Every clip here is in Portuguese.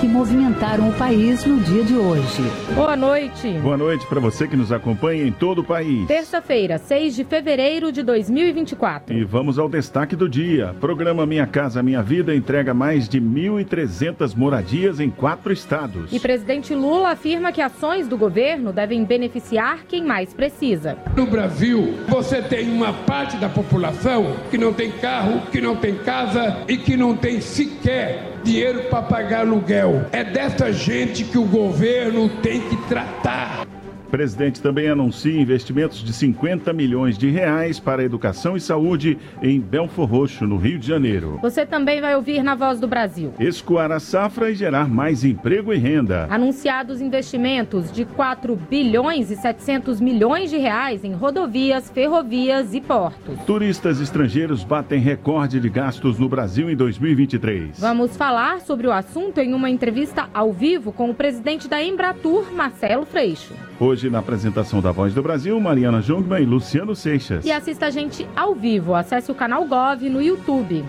que movimentaram o país no dia de hoje. Boa noite. Boa noite para você que nos acompanha em todo o país. Terça-feira, 6 de fevereiro de 2024. E vamos ao destaque do dia. Programa Minha Casa Minha Vida entrega mais de 1.300 moradias em quatro estados. E presidente Lula afirma que ações do governo devem beneficiar quem mais precisa. No Brasil, você tem uma parte da população que não tem carro, que não tem casa e que não tem sequer dinheiro para pagar aluguel. É dessa gente que o governo tem que tratar. O presidente também anuncia investimentos de 50 milhões de reais para educação e saúde em Belfor Roxo, no Rio de Janeiro. Você também vai ouvir na Voz do Brasil. Escoar a safra e gerar mais emprego e renda. Anunciados investimentos de 4 bilhões e 700 milhões de reais em rodovias, ferrovias e portos. Turistas estrangeiros batem recorde de gastos no Brasil em 2023. Vamos falar sobre o assunto em uma entrevista ao vivo com o presidente da Embratur, Marcelo Freixo. Hoje, na apresentação da Voz do Brasil, Mariana Jungmann e Luciano Seixas. E assista a gente ao vivo. Acesse o canal Gov no YouTube.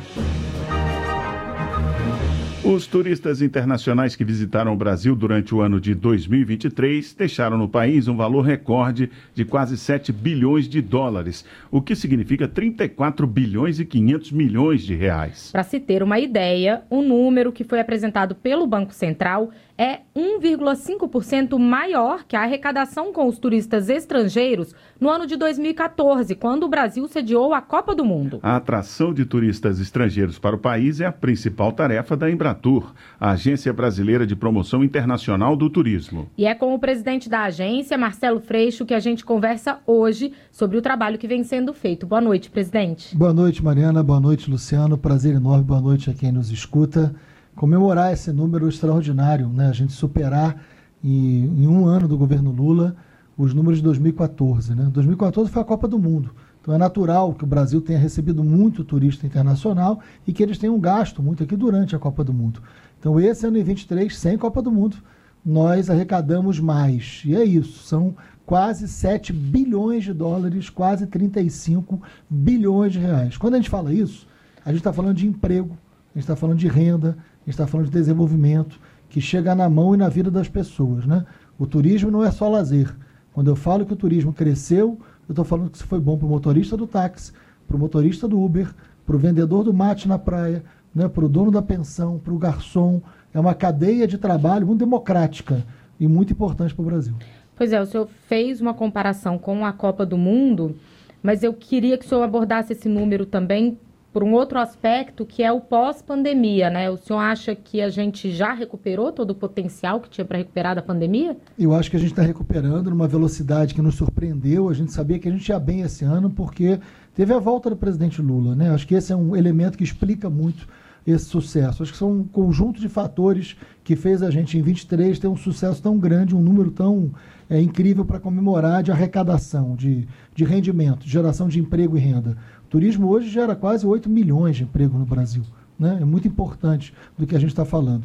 Os turistas internacionais que visitaram o Brasil durante o ano de 2023 deixaram no país um valor recorde de quase 7 bilhões de dólares, o que significa 34 bilhões e 500 milhões de reais. Para se ter uma ideia, o número que foi apresentado pelo Banco Central é 1,5% maior que a arrecadação com os turistas estrangeiros no ano de 2014, quando o Brasil sediou a Copa do Mundo. A atração de turistas estrangeiros para o país é a principal tarefa da Embratur, a Agência Brasileira de Promoção Internacional do Turismo. E é com o presidente da agência, Marcelo Freixo, que a gente conversa hoje sobre o trabalho que vem sendo feito. Boa noite, presidente. Boa noite, Mariana. Boa noite, Luciano. Prazer enorme. Boa noite a quem nos escuta comemorar esse número extraordinário, né? a gente superar em, em, um ano do governo Lula os números de 2014. Né? 2014 foi a Copa do Mundo. Então é natural que o Brasil tenha recebido muito turista internacional e que eles tenham gasto muito aqui durante a Copa do Mundo. Então esse ano em 23, sem Copa do Mundo, nós arrecadamos mais. E é isso, são quase 7 bilhões de dólares, quase 35 bilhões de reais. Quando a gente fala isso, a gente está falando de emprego, a gente está falando de renda, gente está falando de desenvolvimento que chega na mão e na vida das pessoas. Né? O turismo não é só lazer. Quando eu falo que o turismo cresceu, eu estou falando que isso foi bom para o motorista do táxi, para o motorista do Uber, para o vendedor do mate na praia, né, para o dono da pensão, para o garçom. É uma cadeia de trabalho muito democrática e muito importante para o Brasil. Pois é, o senhor fez uma comparação com a Copa do Mundo, mas eu queria que o senhor abordasse esse número também por um outro aspecto que é o pós-pandemia, né? O senhor acha que a gente já recuperou todo o potencial que tinha para recuperar da pandemia? Eu acho que a gente está recuperando numa velocidade que nos surpreendeu. A gente sabia que a gente ia bem esse ano porque teve a volta do presidente Lula, né? Acho que esse é um elemento que explica muito esse sucesso. Acho que são um conjunto de fatores que fez a gente em 23 ter um sucesso tão grande, um número tão é, incrível para comemorar de arrecadação, de, de rendimento, de geração de emprego e renda. Turismo hoje gera quase 8 milhões de empregos no Brasil. Né? É muito importante do que a gente está falando.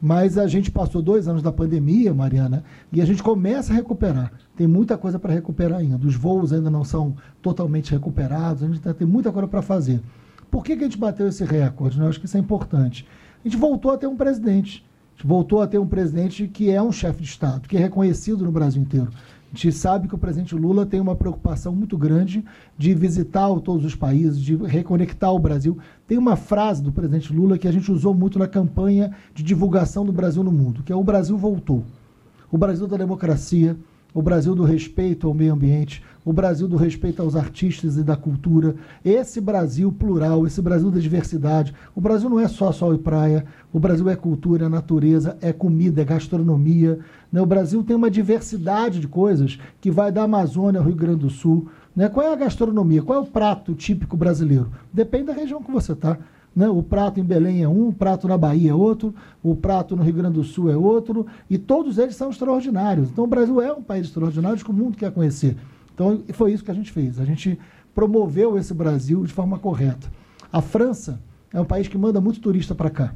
Mas a gente passou dois anos da pandemia, Mariana, e a gente começa a recuperar. Tem muita coisa para recuperar ainda. Os voos ainda não são totalmente recuperados, a gente tem muita coisa para fazer. Por que, que a gente bateu esse recorde? Né? Eu acho que isso é importante. A gente voltou a ter um presidente. A gente voltou a ter um presidente que é um chefe de Estado, que é reconhecido no Brasil inteiro. A gente sabe que o presidente Lula tem uma preocupação muito grande de visitar todos os países, de reconectar o Brasil. Tem uma frase do presidente Lula que a gente usou muito na campanha de divulgação do Brasil no mundo, que é o Brasil voltou. O Brasil da democracia, o Brasil do respeito ao meio ambiente, o Brasil do respeito aos artistas e da cultura, esse Brasil plural, esse Brasil da diversidade. O Brasil não é só sol e praia, o Brasil é cultura, é natureza, é comida, é gastronomia. Né? O Brasil tem uma diversidade de coisas que vai da Amazônia ao Rio Grande do Sul. Né? Qual é a gastronomia? Qual é o prato típico brasileiro? Depende da região que você está. Né? O prato em Belém é um, o prato na Bahia é outro, o prato no Rio Grande do Sul é outro, e todos eles são extraordinários. Então o Brasil é um país extraordinário que o mundo quer conhecer. Então foi isso que a gente fez. A gente promoveu esse Brasil de forma correta. A França é um país que manda muito turista para cá.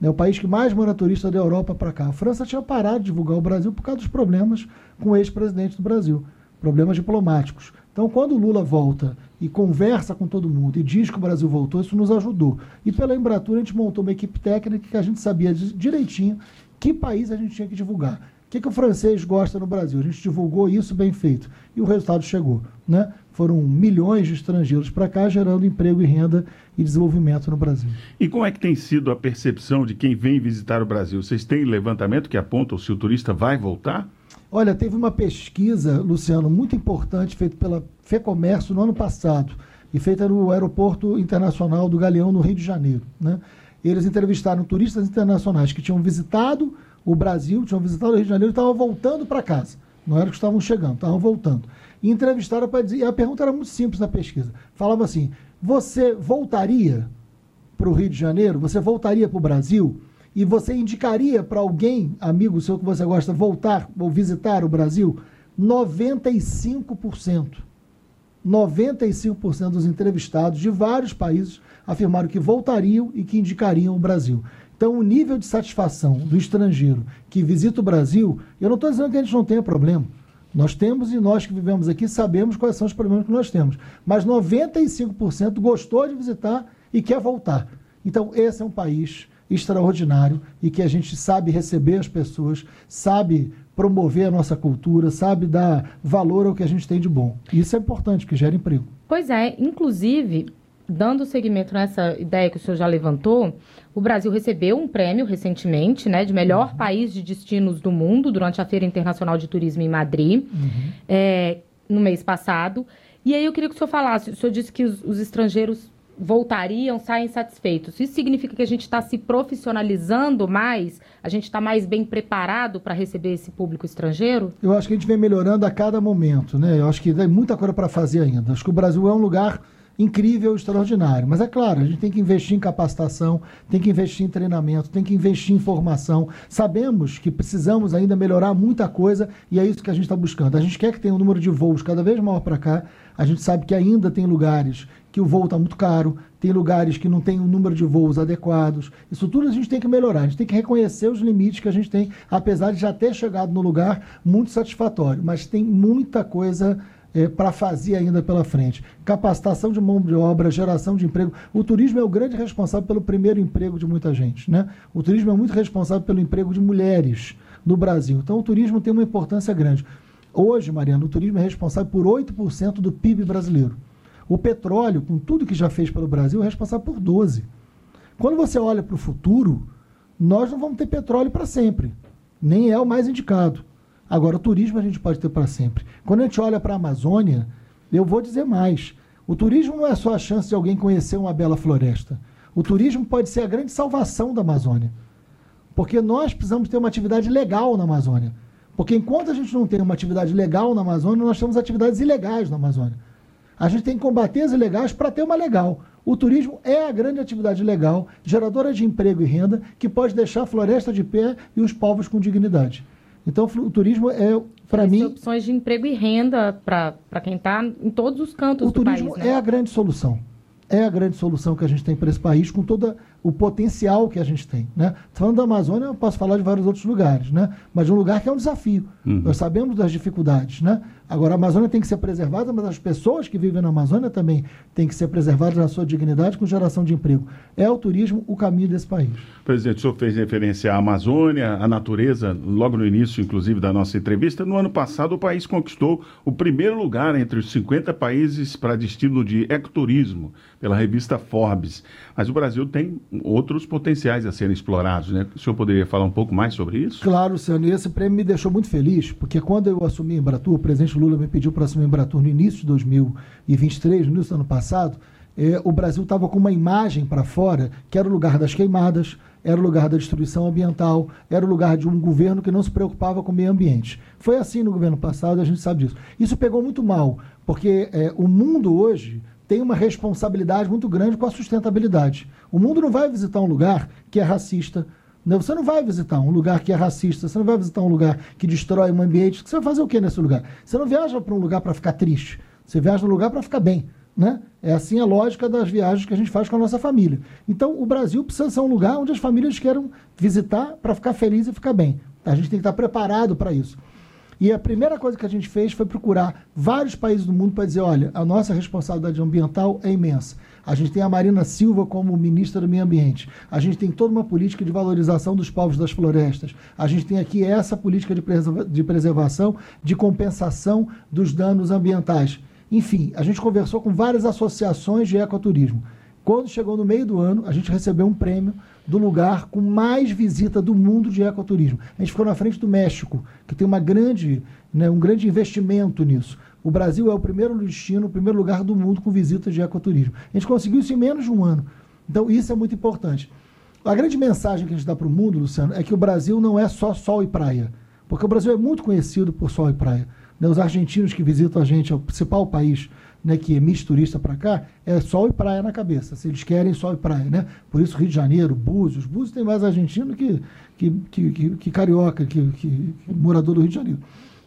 É o país que mais manda turista da Europa para cá. A França tinha parado de divulgar o Brasil por causa dos problemas com o ex-presidente do Brasil. problemas diplomáticos. Então, quando o Lula volta e conversa com todo mundo e diz que o Brasil voltou, isso nos ajudou. E pela Embratur a gente montou uma equipe técnica que a gente sabia direitinho que país a gente tinha que divulgar. O que, que o francês gosta no Brasil? A gente divulgou isso bem feito. E o resultado chegou. Né? Foram milhões de estrangeiros para cá, gerando emprego e renda e desenvolvimento no Brasil. E como é que tem sido a percepção de quem vem visitar o Brasil? Vocês têm levantamento que aponta se o turista vai voltar? Olha, teve uma pesquisa, Luciano, muito importante, feita pela FEComércio no ano passado, e feita no Aeroporto Internacional do Galeão, no Rio de Janeiro. Né? Eles entrevistaram turistas internacionais que tinham visitado o Brasil, tinham visitado o Rio de Janeiro e estavam voltando para casa. Não era que estavam chegando, estavam voltando. E entrevistaram para dizer. E a pergunta era muito simples na pesquisa. Falava assim: você voltaria para o Rio de Janeiro? Você voltaria para o Brasil? E você indicaria para alguém, amigo seu que você gosta, voltar ou visitar o Brasil? 95%. 95% dos entrevistados de vários países afirmaram que voltariam e que indicariam o Brasil. Então, o nível de satisfação do estrangeiro que visita o Brasil, eu não estou dizendo que a gente não tenha problema. Nós temos e nós que vivemos aqui sabemos quais são os problemas que nós temos. Mas 95% gostou de visitar e quer voltar. Então, esse é um país extraordinário e que a gente sabe receber as pessoas, sabe promover a nossa cultura, sabe dar valor ao que a gente tem de bom. Isso é importante, que gera emprego. Pois é, inclusive, dando seguimento nessa ideia que o senhor já levantou, o Brasil recebeu um prêmio recentemente, né, de melhor uhum. país de destinos do mundo durante a Feira Internacional de Turismo em Madrid, uhum. é, no mês passado. E aí eu queria que o senhor falasse, o senhor disse que os, os estrangeiros voltariam, saem satisfeitos. Isso significa que a gente está se profissionalizando mais? A gente está mais bem preparado para receber esse público estrangeiro? Eu acho que a gente vem melhorando a cada momento, né? Eu acho que tem muita coisa para fazer ainda. Acho que o Brasil é um lugar incrível, extraordinário. Mas é claro, a gente tem que investir em capacitação, tem que investir em treinamento, tem que investir em formação. Sabemos que precisamos ainda melhorar muita coisa e é isso que a gente está buscando. A gente quer que tenha um número de voos cada vez maior para cá. A gente sabe que ainda tem lugares que o voo está muito caro, tem lugares que não tem um número de voos adequados. Isso tudo a gente tem que melhorar. A gente tem que reconhecer os limites que a gente tem, apesar de já ter chegado no lugar muito satisfatório. Mas tem muita coisa é, para fazer ainda pela frente. Capacitação de mão de obra, geração de emprego. O turismo é o grande responsável pelo primeiro emprego de muita gente. Né? O turismo é muito responsável pelo emprego de mulheres no Brasil. Então, o turismo tem uma importância grande. Hoje, Mariana, o turismo é responsável por 8% do PIB brasileiro. O petróleo, com tudo que já fez pelo Brasil, é responsável por 12%. Quando você olha para o futuro, nós não vamos ter petróleo para sempre. Nem é o mais indicado. Agora, o turismo a gente pode ter para sempre. Quando a gente olha para a Amazônia, eu vou dizer mais. O turismo não é só a chance de alguém conhecer uma bela floresta. O turismo pode ser a grande salvação da Amazônia. Porque nós precisamos ter uma atividade legal na Amazônia. Porque enquanto a gente não tem uma atividade legal na Amazônia, nós temos atividades ilegais na Amazônia. A gente tem que combater as ilegais para ter uma legal. O turismo é a grande atividade legal, geradora de emprego e renda, que pode deixar a floresta de pé e os povos com dignidade. Então, o turismo é, para mim. opções de emprego e renda para quem está em todos os cantos o do país. O turismo né? é a grande solução. É a grande solução que a gente tem para esse país, com toda o potencial que a gente tem. Né? Falando da Amazônia, eu posso falar de vários outros lugares, né? mas de um lugar que é um desafio. Uhum. Nós sabemos das dificuldades. Né? Agora, a Amazônia tem que ser preservada, mas as pessoas que vivem na Amazônia também têm que ser preservadas na sua dignidade com geração de emprego. É o turismo o caminho desse país. Presidente, o senhor fez referência à Amazônia, à natureza, logo no início, inclusive, da nossa entrevista. No ano passado, o país conquistou o primeiro lugar entre os 50 países para destino de ecoturismo, pela revista Forbes. Mas o Brasil tem outros potenciais a serem explorados, né? O senhor poderia falar um pouco mais sobre isso? Claro, Luciano, e esse prêmio me deixou muito feliz, porque quando eu assumi a Embratur, o presidente Lula me pediu para assumir a Embratur no início de 2023, no início do ano passado, eh, o Brasil estava com uma imagem para fora que era o lugar das queimadas, era o lugar da destruição ambiental, era o lugar de um governo que não se preocupava com o meio ambiente. Foi assim no governo passado, a gente sabe disso. Isso pegou muito mal, porque eh, o mundo hoje tem uma responsabilidade muito grande com a sustentabilidade. O mundo não vai visitar um lugar que é racista. Você não vai visitar um lugar que é racista, você não vai visitar um lugar que destrói um ambiente. Você vai fazer o que nesse lugar? Você não viaja para um lugar para ficar triste. Você viaja um lugar para ficar bem. Né? É assim a lógica das viagens que a gente faz com a nossa família. Então, o Brasil precisa ser um lugar onde as famílias queiram visitar para ficar feliz e ficar bem. A gente tem que estar preparado para isso. E a primeira coisa que a gente fez foi procurar vários países do mundo para dizer: olha, a nossa responsabilidade ambiental é imensa. A gente tem a Marina Silva como ministra do Meio Ambiente. A gente tem toda uma política de valorização dos povos das florestas. A gente tem aqui essa política de, preserva de preservação, de compensação dos danos ambientais. Enfim, a gente conversou com várias associações de ecoturismo. Quando chegou no meio do ano, a gente recebeu um prêmio do lugar com mais visita do mundo de ecoturismo. A gente ficou na frente do México, que tem uma grande, né, um grande investimento nisso. O Brasil é o primeiro destino, o primeiro lugar do mundo com visitas de ecoturismo. A gente conseguiu isso em menos de um ano. Então, isso é muito importante. A grande mensagem que a gente dá para o mundo, Luciano, é que o Brasil não é só sol e praia. Porque o Brasil é muito conhecido por sol e praia. Né? Os argentinos que visitam a gente, é o principal país né, que emite turista para cá, é sol e praia na cabeça. Se eles querem sol e praia, né? Por isso Rio de Janeiro, Búzios. Búzios tem mais argentino que, que, que, que, que carioca, que, que, morador do Rio de Janeiro.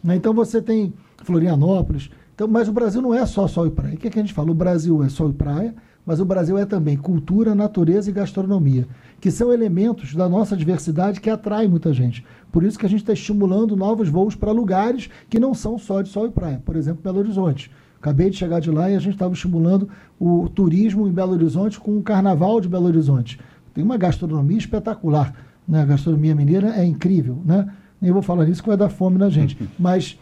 Né? Então você tem Florianópolis. Então, mas o Brasil não é só sol e praia. O que, é que a gente fala? O Brasil é sol e praia, mas o Brasil é também cultura, natureza e gastronomia, que são elementos da nossa diversidade que atraem muita gente. Por isso que a gente está estimulando novos voos para lugares que não são só de sol e praia. Por exemplo, Belo Horizonte. Acabei de chegar de lá e a gente estava estimulando o turismo em Belo Horizonte com o Carnaval de Belo Horizonte. Tem uma gastronomia espetacular. Né? A gastronomia mineira é incrível. Né? Nem vou falar nisso que vai dar fome na gente. Mas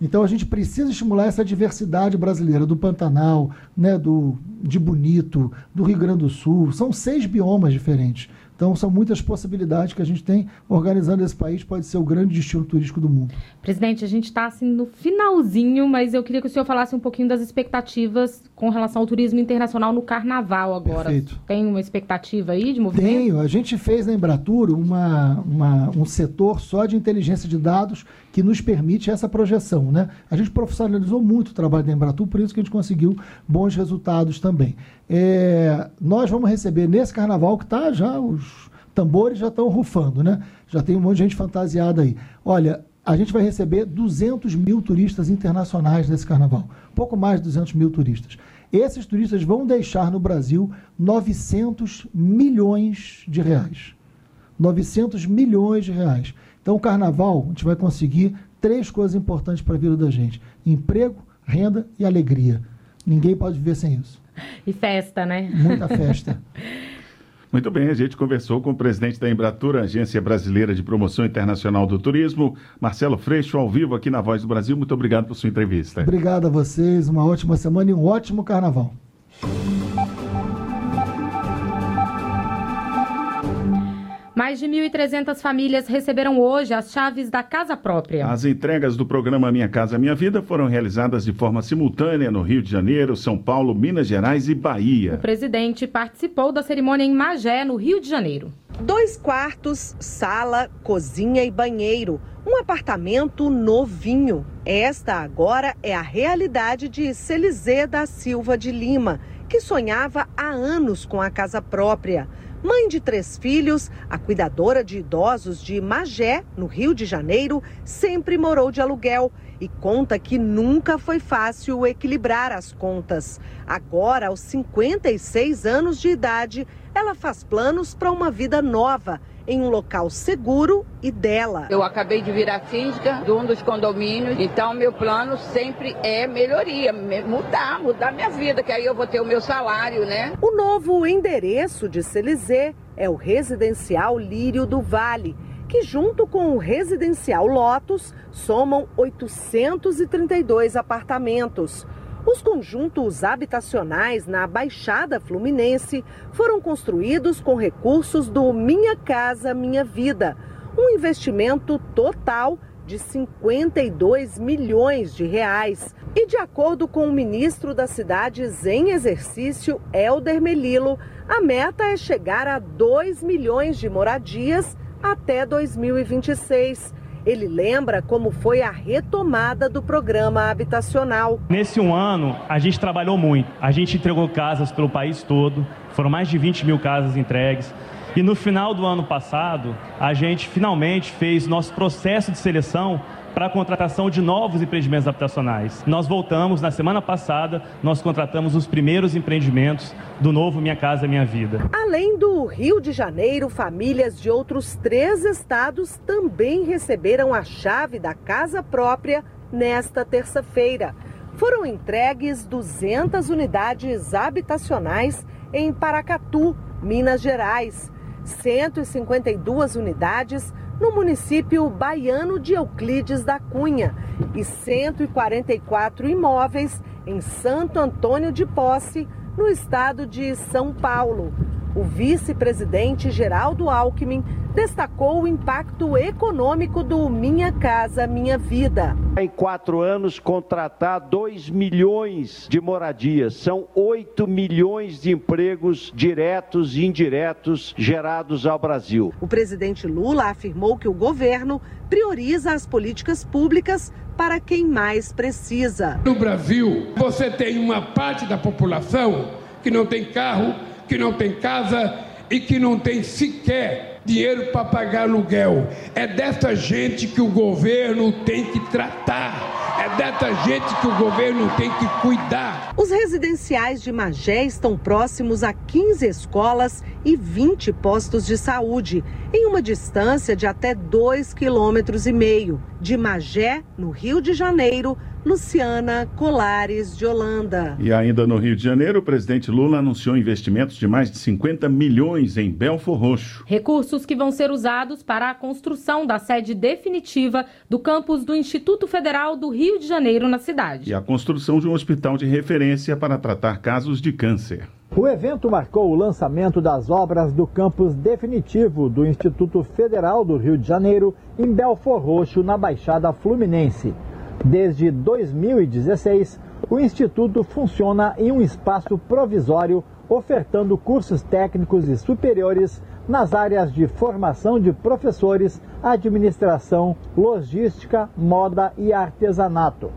então a gente precisa estimular essa diversidade brasileira do Pantanal, né, do de Bonito, do Rio Grande do Sul. São seis biomas diferentes. Então, são muitas possibilidades que a gente tem organizando esse país, pode ser o grande destino turístico do mundo. Presidente, a gente está assim no finalzinho, mas eu queria que o senhor falasse um pouquinho das expectativas com relação ao turismo internacional no carnaval agora. Perfeito. Tem uma expectativa aí de movimento? Tenho. A gente fez na Embratur uma, uma, um setor só de inteligência de dados que nos permite essa projeção. Né? A gente profissionalizou muito o trabalho da Embratur, por isso que a gente conseguiu bons resultados também. É, nós vamos receber nesse carnaval que está já, os tambores já estão rufando, né? Já tem um monte de gente fantasiada aí. Olha, a gente vai receber 200 mil turistas internacionais nesse carnaval. Pouco mais de 200 mil turistas. Esses turistas vão deixar no Brasil 900 milhões de reais. 900 milhões de reais. Então, o carnaval, a gente vai conseguir três coisas importantes para a vida da gente: emprego, renda e alegria. Ninguém pode viver sem isso. E festa, né? Muita festa. Muito bem, a gente conversou com o presidente da Embratura, Agência Brasileira de Promoção Internacional do Turismo, Marcelo Freixo, ao vivo aqui na Voz do Brasil. Muito obrigado por sua entrevista. Obrigado a vocês, uma ótima semana e um ótimo carnaval. Mais de 1.300 famílias receberam hoje as chaves da casa própria. As entregas do programa Minha Casa Minha Vida foram realizadas de forma simultânea no Rio de Janeiro, São Paulo, Minas Gerais e Bahia. O presidente participou da cerimônia em Magé, no Rio de Janeiro. Dois quartos, sala, cozinha e banheiro. Um apartamento novinho. Esta agora é a realidade de Celizê da Silva de Lima, que sonhava há anos com a casa própria. Mãe de três filhos, a cuidadora de idosos de Magé, no Rio de Janeiro, sempre morou de aluguel e conta que nunca foi fácil equilibrar as contas. Agora, aos 56 anos de idade, ela faz planos para uma vida nova em um local seguro e dela. Eu acabei de virar física de um dos condomínios, então meu plano sempre é melhoria, mudar, mudar minha vida, que aí eu vou ter o meu salário, né? O novo endereço de Celizê é o residencial Lírio do Vale que junto com o residencial Lotus somam 832 apartamentos. Os conjuntos habitacionais na Baixada Fluminense foram construídos com recursos do Minha Casa Minha Vida, um investimento total de 52 milhões de reais. E de acordo com o ministro das Cidades em exercício, Helder Melilo, a meta é chegar a 2 milhões de moradias até 2026. Ele lembra como foi a retomada do programa habitacional. Nesse um ano, a gente trabalhou muito. A gente entregou casas pelo país todo, foram mais de 20 mil casas entregues. E no final do ano passado, a gente finalmente fez nosso processo de seleção para a contratação de novos empreendimentos habitacionais. Nós voltamos, na semana passada, nós contratamos os primeiros empreendimentos do novo Minha Casa Minha Vida. Além do Rio de Janeiro, famílias de outros três estados também receberam a chave da casa própria nesta terça-feira. Foram entregues 200 unidades habitacionais em Paracatu, Minas Gerais, 152 unidades no município baiano de Euclides da Cunha e 144 imóveis em Santo Antônio de Posse, no estado de São Paulo. O vice-presidente Geraldo Alckmin destacou o impacto econômico do Minha Casa Minha Vida. Em quatro anos, contratar 2 milhões de moradias. São 8 milhões de empregos diretos e indiretos gerados ao Brasil. O presidente Lula afirmou que o governo prioriza as políticas públicas para quem mais precisa. No Brasil, você tem uma parte da população que não tem carro, que não tem casa e que não tem sequer dinheiro para pagar aluguel. É dessa gente que o governo tem que tratar. É dessa gente que o governo tem que cuidar. Os residenciais de Magé estão próximos a 15 escolas e 20 postos de saúde, em uma distância de até 2,5 km. De Magé, no Rio de Janeiro, Luciana Colares de Holanda. E ainda no Rio de Janeiro, o presidente Lula anunciou investimentos de mais de 50 milhões em Belfor Roxo. Recursos que vão ser usados para a construção da sede definitiva do campus do Instituto Federal do Rio de Janeiro na cidade. E a construção de um hospital de referência para tratar casos de câncer. O evento marcou o lançamento das obras do campus definitivo do Instituto Federal do Rio de Janeiro em Belfor Roxo, na Baixada Fluminense. Desde 2016, o Instituto funciona em um espaço provisório, ofertando cursos técnicos e superiores nas áreas de formação de professores, administração, logística, moda e artesanato.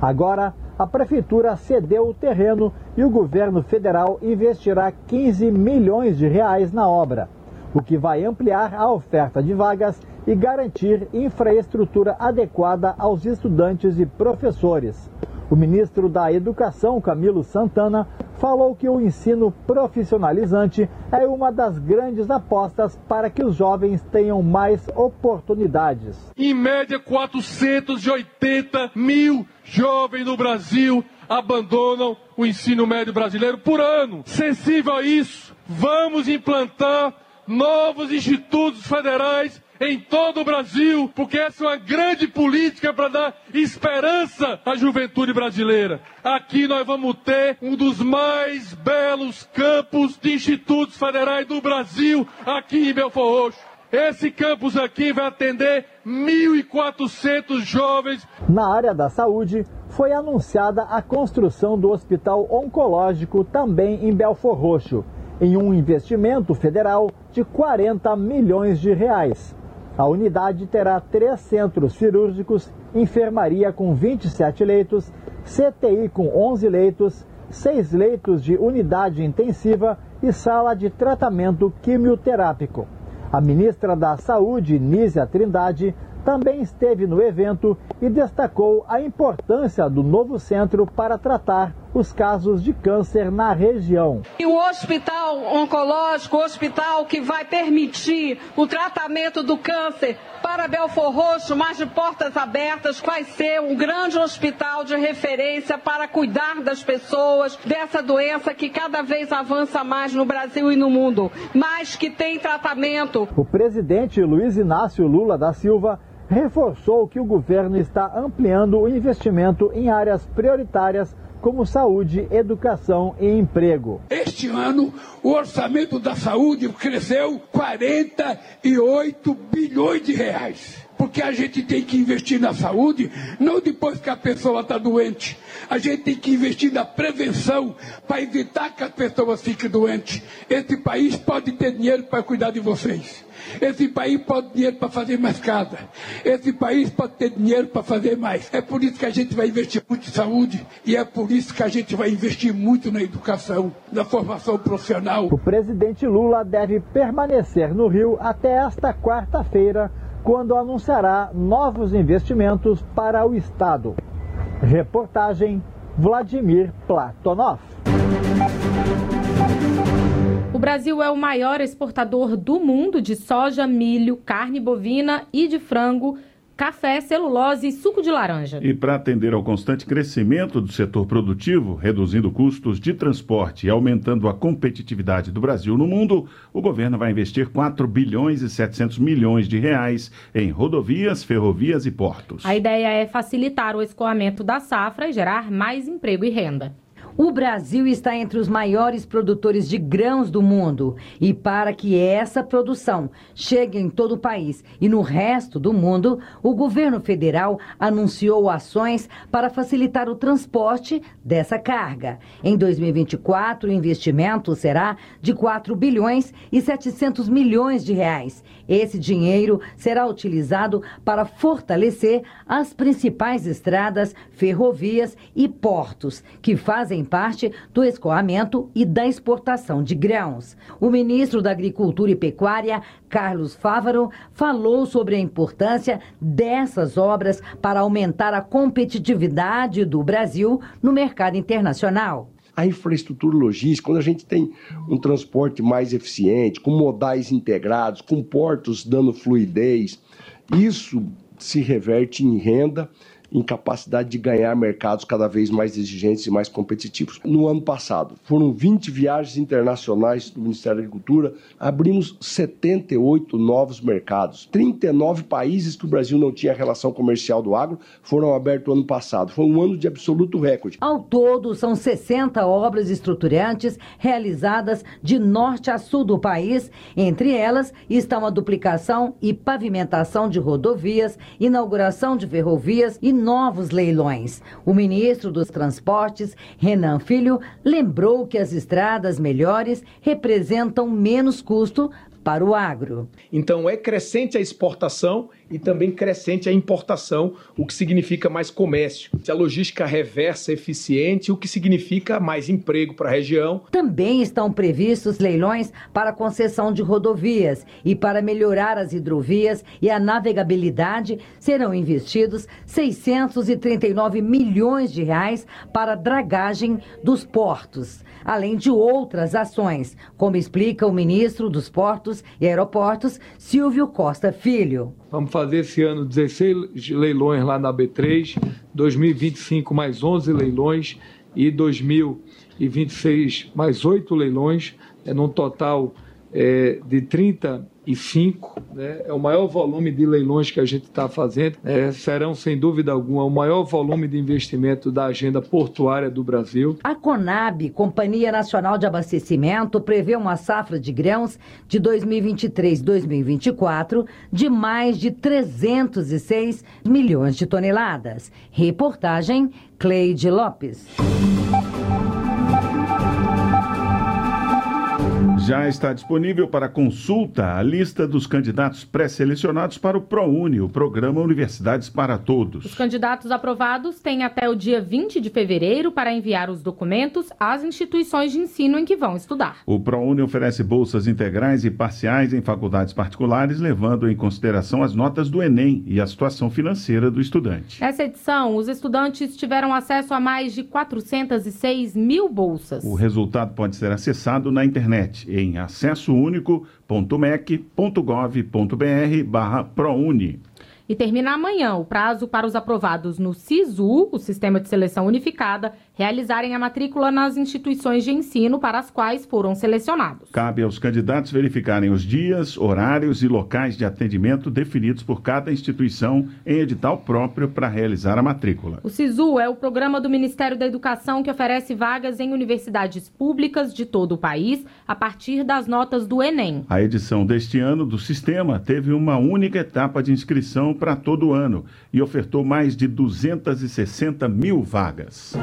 Agora, a Prefeitura cedeu o terreno e o governo federal investirá 15 milhões de reais na obra, o que vai ampliar a oferta de vagas e garantir infraestrutura adequada aos estudantes e professores. O ministro da Educação, Camilo Santana, falou que o ensino profissionalizante é uma das grandes apostas para que os jovens tenham mais oportunidades. Em média, 480 mil jovens no Brasil abandonam o ensino médio brasileiro por ano. Sensível a isso, vamos implantar novos institutos federais em todo o Brasil, porque essa é uma grande política para dar esperança à juventude brasileira. Aqui nós vamos ter um dos mais belos campos de institutos federais do Brasil, aqui em Belfor Roxo. Esse campus aqui vai atender 1.400 jovens. Na área da saúde, foi anunciada a construção do Hospital Oncológico também em Belfor Roxo, em um investimento federal de 40 milhões de reais. A unidade terá três centros cirúrgicos, enfermaria com 27 leitos, CTI com 11 leitos, seis leitos de unidade intensiva e sala de tratamento quimioterápico. A ministra da Saúde, Nízia Trindade, também esteve no evento e destacou a importância do novo centro para tratar os casos de câncer na região. E o hospital oncológico, o hospital que vai permitir o tratamento do câncer para Belfor Roxo, mas de portas abertas, vai ser um grande hospital de referência para cuidar das pessoas dessa doença que cada vez avança mais no Brasil e no mundo, mas que tem tratamento. O presidente Luiz Inácio Lula da Silva reforçou que o governo está ampliando o investimento em áreas prioritárias como saúde, educação e emprego. Este ano, o orçamento da saúde cresceu 48 bilhões de reais. Porque a gente tem que investir na saúde, não depois que a pessoa está doente. A gente tem que investir na prevenção para evitar que as pessoas fiquem doentes. Esse país pode ter dinheiro para cuidar de vocês. Esse país pode dinheiro para fazer mais casa. Esse país pode ter dinheiro para fazer mais. É por isso que a gente vai investir muito em saúde e é por isso que a gente vai investir muito na educação, na formação profissional. O presidente Lula deve permanecer no Rio até esta quarta-feira quando anunciará novos investimentos para o Estado. Reportagem Vladimir Platonov. O Brasil é o maior exportador do mundo de soja, milho, carne bovina e de frango café, celulose e suco de laranja. E para atender ao constante crescimento do setor produtivo, reduzindo custos de transporte e aumentando a competitividade do Brasil no mundo, o governo vai investir 4 bilhões e 700 milhões de reais em rodovias, ferrovias e portos. A ideia é facilitar o escoamento da safra e gerar mais emprego e renda. O Brasil está entre os maiores produtores de grãos do mundo. E para que essa produção chegue em todo o país e no resto do mundo, o governo federal anunciou ações para facilitar o transporte dessa carga. Em 2024, o investimento será de 4 bilhões e 700 milhões de reais. Esse dinheiro será utilizado para fortalecer as principais estradas, ferrovias e portos que fazem parte do escoamento e da exportação de grãos. O ministro da Agricultura e Pecuária, Carlos Fávaro, falou sobre a importância dessas obras para aumentar a competitividade do Brasil no mercado internacional a infraestrutura logística, quando a gente tem um transporte mais eficiente, com modais integrados, com portos dando fluidez, isso se reverte em renda incapacidade de ganhar mercados cada vez mais exigentes e mais competitivos. No ano passado, foram 20 viagens internacionais do Ministério da Agricultura, abrimos 78 novos mercados. 39 países que o Brasil não tinha relação comercial do agro foram abertos ano passado. Foi um ano de absoluto recorde. Ao todo, são 60 obras estruturantes realizadas de norte a sul do país. Entre elas estão a duplicação e pavimentação de rodovias, inauguração de ferrovias e novos leilões. O ministro dos Transportes, Renan Filho, lembrou que as estradas melhores representam menos custo para o agro. Então é crescente a exportação e também crescente a importação, o que significa mais comércio. A logística reversa eficiente, o que significa mais emprego para a região. Também estão previstos leilões para concessão de rodovias e para melhorar as hidrovias e a navegabilidade serão investidos 639 milhões de reais para dragagem dos portos, além de outras ações, como explica o ministro dos Portos e Aeroportos, Silvio Costa Filho. Vamos fazer esse ano 16 leilões lá na B3, 2025 mais 11 leilões e 2026 mais 8 leilões, é num total é, de 30 e 5, né, é o maior volume de leilões que a gente está fazendo. É, serão, sem dúvida alguma, o maior volume de investimento da agenda portuária do Brasil. A Conab, Companhia Nacional de Abastecimento, prevê uma safra de grãos de 2023-2024 de mais de 306 milhões de toneladas. Reportagem Cleide Lopes. Já está disponível para consulta a lista dos candidatos pré-selecionados para o ProUni, o programa Universidades para Todos. Os candidatos aprovados têm até o dia 20 de fevereiro para enviar os documentos às instituições de ensino em que vão estudar. O ProUni oferece bolsas integrais e parciais em faculdades particulares, levando em consideração as notas do Enem e a situação financeira do estudante. Nessa edição, os estudantes tiveram acesso a mais de 406 mil bolsas. O resultado pode ser acessado na internet em acessounico.mec.gov.br barra ProUni. E termina amanhã o prazo para os aprovados no SISU, o Sistema de Seleção Unificada, realizarem a matrícula nas instituições de ensino para as quais foram selecionados. Cabe aos candidatos verificarem os dias, horários e locais de atendimento definidos por cada instituição em edital próprio para realizar a matrícula. O SISU é o programa do Ministério da Educação que oferece vagas em universidades públicas de todo o país a partir das notas do Enem. A edição deste ano do sistema teve uma única etapa de inscrição para todo ano e ofertou mais de 260 mil vagas.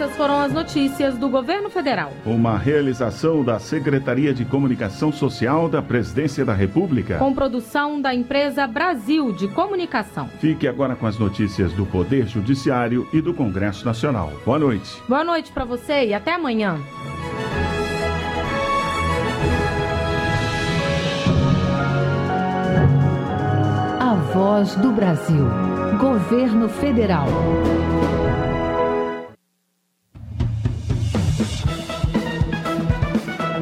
essas foram as notícias do governo federal. Uma realização da Secretaria de Comunicação Social da Presidência da República. Com produção da empresa Brasil de Comunicação. Fique agora com as notícias do Poder Judiciário e do Congresso Nacional. Boa noite. Boa noite para você e até amanhã. A Voz do Brasil. Governo Federal.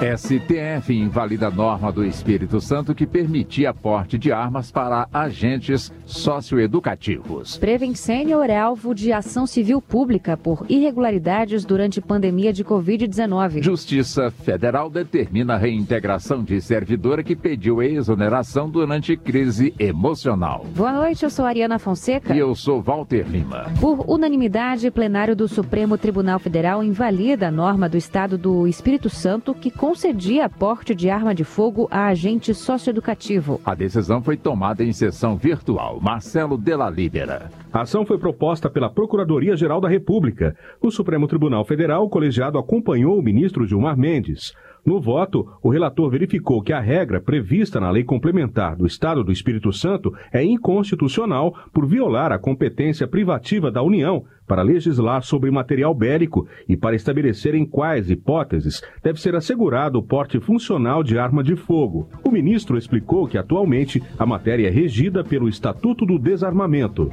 STF invalida norma do Espírito Santo que permitia porte de armas para agentes socioeducativos. Prevent Senior é alvo de ação civil pública por irregularidades durante pandemia de Covid-19. Justiça Federal determina a reintegração de servidora que pediu exoneração durante crise emocional. Boa noite, eu sou Ariana Fonseca. E eu sou Walter Lima. Por unanimidade, plenário do Supremo Tribunal Federal invalida a norma do Estado do Espírito Santo que concedia porte de arma de fogo a agente socioeducativo. A decisão foi tomada em sessão virtual. Marcelo Della Libera. A ação foi proposta pela Procuradoria-Geral da República. O Supremo Tribunal Federal, o colegiado acompanhou o ministro Gilmar Mendes. No voto, o relator verificou que a regra prevista na Lei Complementar do Estado do Espírito Santo é inconstitucional por violar a competência privativa da União para legislar sobre material bélico e para estabelecer em quais hipóteses deve ser assegurado o porte funcional de arma de fogo. O ministro explicou que atualmente a matéria é regida pelo Estatuto do Desarmamento.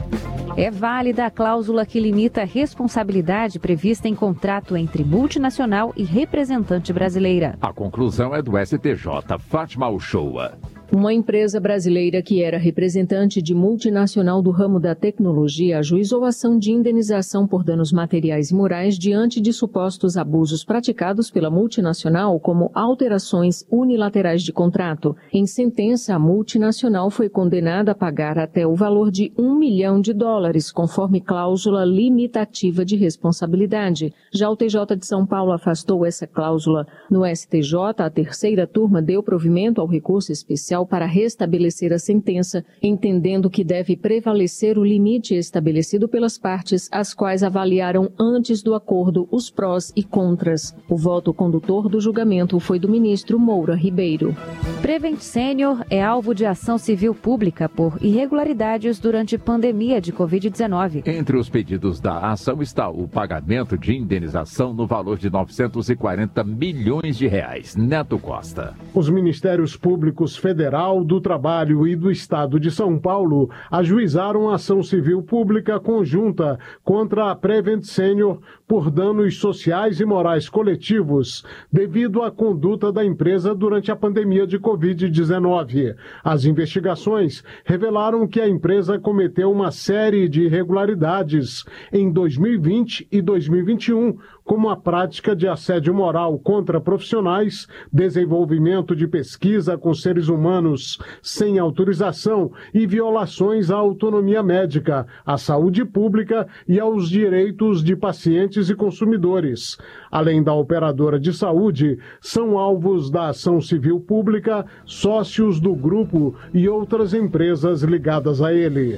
É válida a cláusula que limita a responsabilidade prevista em contrato entre multinacional e representante brasileira. A conclusão é do STJ. Fátima Uchoa. Uma empresa brasileira que era representante de multinacional do ramo da tecnologia ajuizou ação de indenização por danos materiais e morais diante de supostos abusos praticados pela multinacional, como alterações unilaterais de contrato. Em sentença, a multinacional foi condenada a pagar até o valor de um milhão de dólares, conforme cláusula limitativa de responsabilidade. Já o TJ de São Paulo afastou essa cláusula. No STJ, a terceira turma deu provimento ao recurso especial para restabelecer a sentença, entendendo que deve prevalecer o limite estabelecido pelas partes, as quais avaliaram antes do acordo os prós e contras. O voto condutor do julgamento foi do ministro Moura Ribeiro. Prevent Senior é alvo de ação civil pública por irregularidades durante pandemia de Covid-19. Entre os pedidos da ação está o pagamento de indenização no valor de 940 milhões de reais. Neto Costa. Os Ministérios Públicos Federais Federal do Trabalho e do Estado de São Paulo ajuizaram ação civil pública conjunta contra a Prevent Senior por danos sociais e morais coletivos devido à conduta da empresa durante a pandemia de Covid-19. As investigações revelaram que a empresa cometeu uma série de irregularidades em 2020 e 2021 como a prática de assédio moral contra profissionais, desenvolvimento de pesquisa com seres humanos sem autorização e violações à autonomia médica, à saúde pública e aos direitos de pacientes e consumidores. Além da operadora de saúde, são alvos da ação civil pública, sócios do grupo e outras empresas ligadas a ele.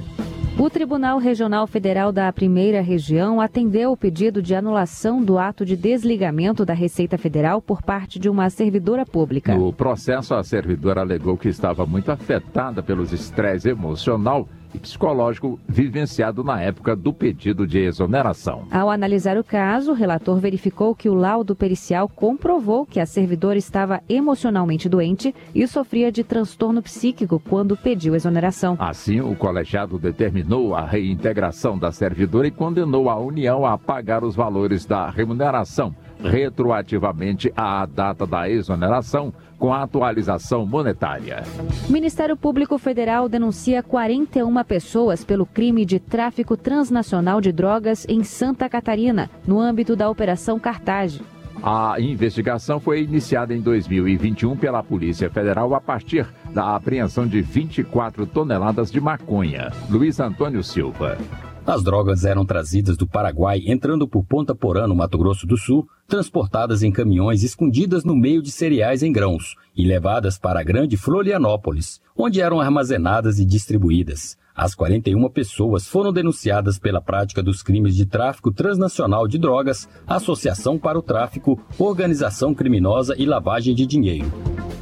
O Tribunal Regional Federal da Primeira Região atendeu o pedido de anulação do ato de desligamento da Receita Federal por parte de uma servidora pública. No processo, a servidora alegou que estava muito afetada pelos estresse emocional e psicológico vivenciado na época do pedido de exoneração. Ao analisar o caso, o relator verificou que o laudo pericial comprovou que a servidora estava emocionalmente doente e sofria de transtorno psíquico quando pediu exoneração. Assim, o colegiado determinou a reintegração da servidora e condenou a União a pagar os valores da remuneração retroativamente à data da exoneração com a atualização monetária. O Ministério Público Federal denuncia 41 pessoas pelo crime de tráfico transnacional de drogas em Santa Catarina, no âmbito da Operação Cartage. A investigação foi iniciada em 2021 pela Polícia Federal a partir da apreensão de 24 toneladas de maconha. Luiz Antônio Silva. As drogas eram trazidas do Paraguai, entrando por Ponta Porã, no Mato Grosso do Sul, transportadas em caminhões escondidas no meio de cereais em grãos e levadas para a Grande Florianópolis, onde eram armazenadas e distribuídas. As 41 pessoas foram denunciadas pela prática dos crimes de tráfico transnacional de drogas, associação para o tráfico, organização criminosa e lavagem de dinheiro.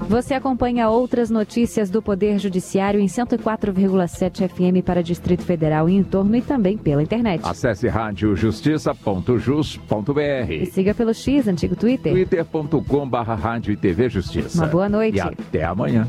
Você acompanha outras notícias do Poder Judiciário em 104,7 FM para Distrito Federal e em torno e também pela internet. Acesse radiojustiça.jus.br. E siga pelo X, antigo Twitter. twitter.com barra rádio e TV Justiça. Uma boa noite. E até amanhã.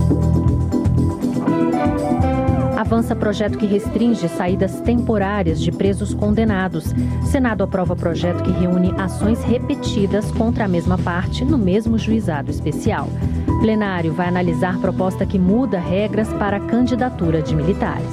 Avança projeto que restringe saídas temporárias de presos condenados. Senado aprova projeto que reúne ações repetidas contra a mesma parte no mesmo juizado especial. Plenário vai analisar proposta que muda regras para a candidatura de militares.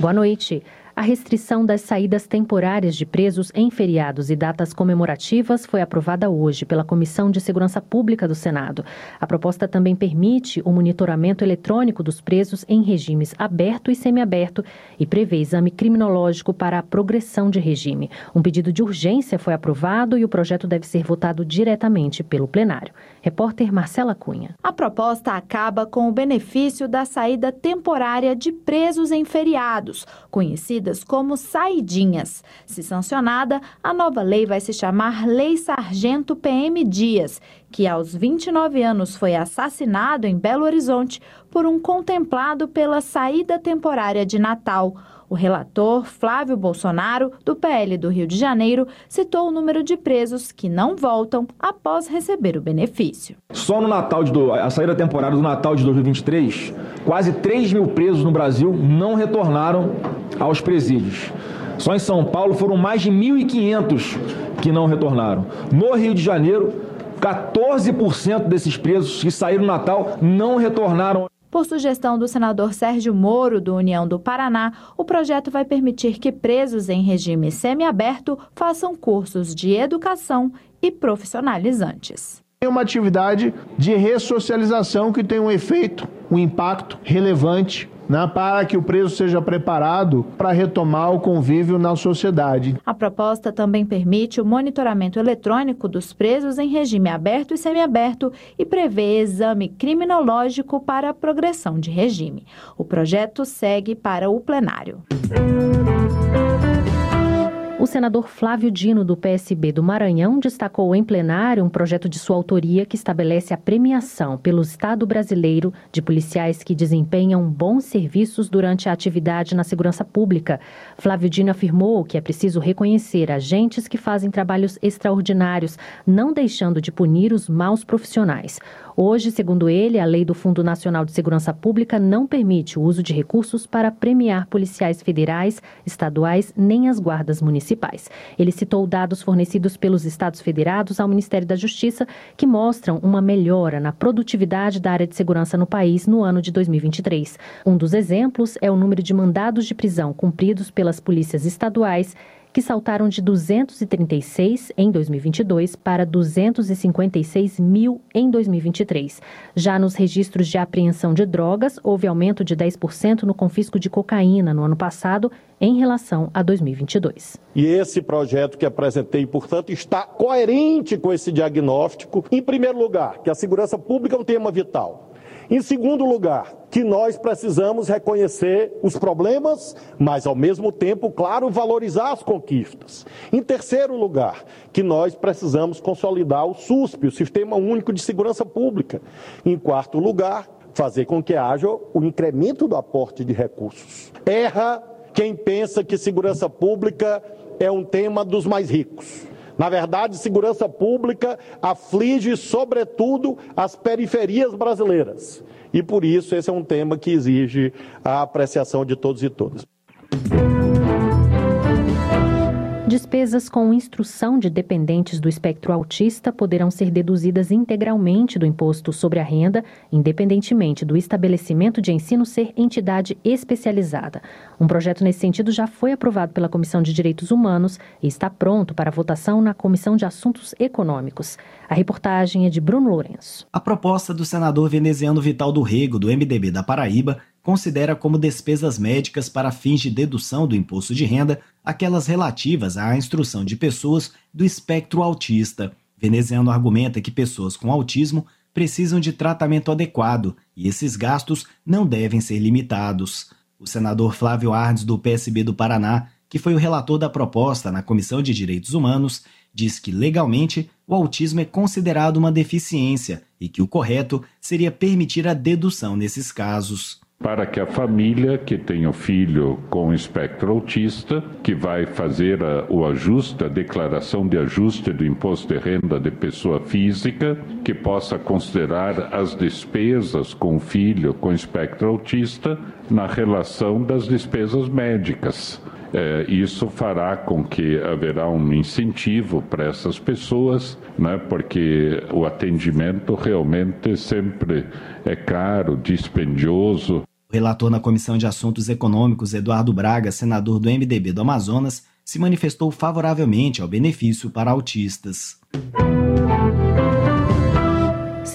Boa noite. A restrição das saídas temporárias de presos em feriados e datas comemorativas foi aprovada hoje pela Comissão de Segurança Pública do Senado. A proposta também permite o monitoramento eletrônico dos presos em regimes aberto e semiaberto e prevê exame criminológico para a progressão de regime. Um pedido de urgência foi aprovado e o projeto deve ser votado diretamente pelo plenário. Repórter Marcela Cunha. A proposta acaba com o benefício da saída temporária de presos em feriados, conhecida como saidinhas. Se sancionada, a nova lei vai se chamar Lei Sargento PM Dias, que aos 29 anos foi assassinado em Belo Horizonte por um contemplado pela saída temporária de Natal. O relator Flávio Bolsonaro, do PL do Rio de Janeiro, citou o número de presos que não voltam após receber o benefício. Só no Natal de do, a saída temporária do Natal de 2023, quase 3 mil presos no Brasil não retornaram aos presídios. Só em São Paulo foram mais de 1.500 que não retornaram. No Rio de Janeiro, 14% desses presos que saíram no Natal não retornaram. Por sugestão do senador Sérgio Moro, do União do Paraná, o projeto vai permitir que presos em regime semiaberto façam cursos de educação e profissionalizantes. É uma atividade de ressocialização que tem um efeito, um impacto relevante né, para que o preso seja preparado para retomar o convívio na sociedade. A proposta também permite o monitoramento eletrônico dos presos em regime aberto e semiaberto e prevê exame criminológico para a progressão de regime. O projeto segue para o plenário. O senador Flávio Dino, do PSB do Maranhão, destacou em plenário um projeto de sua autoria que estabelece a premiação pelo Estado brasileiro de policiais que desempenham bons serviços durante a atividade na segurança pública. Flávio Dino afirmou que é preciso reconhecer agentes que fazem trabalhos extraordinários, não deixando de punir os maus profissionais. Hoje, segundo ele, a lei do Fundo Nacional de Segurança Pública não permite o uso de recursos para premiar policiais federais, estaduais nem as guardas municipais. Ele citou dados fornecidos pelos estados federados ao Ministério da Justiça que mostram uma melhora na produtividade da área de segurança no país no ano de 2023. Um dos exemplos é o número de mandados de prisão cumpridos pelas polícias estaduais que saltaram de 236 em 2022 para 256 mil em 2023. Já nos registros de apreensão de drogas, houve aumento de 10% no confisco de cocaína no ano passado em relação a 2022. E esse projeto que apresentei, portanto, está coerente com esse diagnóstico. Em primeiro lugar, que a segurança pública é um tema vital. Em segundo lugar, que nós precisamos reconhecer os problemas, mas ao mesmo tempo, claro, valorizar as conquistas. Em terceiro lugar, que nós precisamos consolidar o SUSP, o Sistema Único de Segurança Pública. Em quarto lugar, fazer com que haja o incremento do aporte de recursos. Erra quem pensa que segurança pública é um tema dos mais ricos. Na verdade, segurança pública aflige, sobretudo, as periferias brasileiras. E por isso, esse é um tema que exige a apreciação de todos e todas. Despesas com instrução de dependentes do espectro autista poderão ser deduzidas integralmente do imposto sobre a renda, independentemente do estabelecimento de ensino ser entidade especializada. Um projeto nesse sentido já foi aprovado pela Comissão de Direitos Humanos e está pronto para votação na Comissão de Assuntos Econômicos. A reportagem é de Bruno Lourenço. A proposta do senador veneziano Vital do Rego, do MDB da Paraíba, considera como despesas médicas para fins de dedução do imposto de renda aquelas relativas à instrução de pessoas do espectro autista. Veneziano argumenta que pessoas com autismo precisam de tratamento adequado e esses gastos não devem ser limitados. O senador Flávio Ardes, do PSB do Paraná, que foi o relator da proposta na Comissão de Direitos Humanos, diz que legalmente o autismo é considerado uma deficiência e que o correto seria permitir a dedução nesses casos para que a família que tem o filho com espectro autista, que vai fazer a, o ajuste, a declaração de ajuste do imposto de renda de pessoa física, que possa considerar as despesas com o filho com espectro autista na relação das despesas médicas. É, isso fará com que haverá um incentivo para essas pessoas, né, porque o atendimento realmente sempre é caro, dispendioso. O relator na Comissão de Assuntos Econômicos, Eduardo Braga, senador do MDB do Amazonas, se manifestou favoravelmente ao benefício para autistas.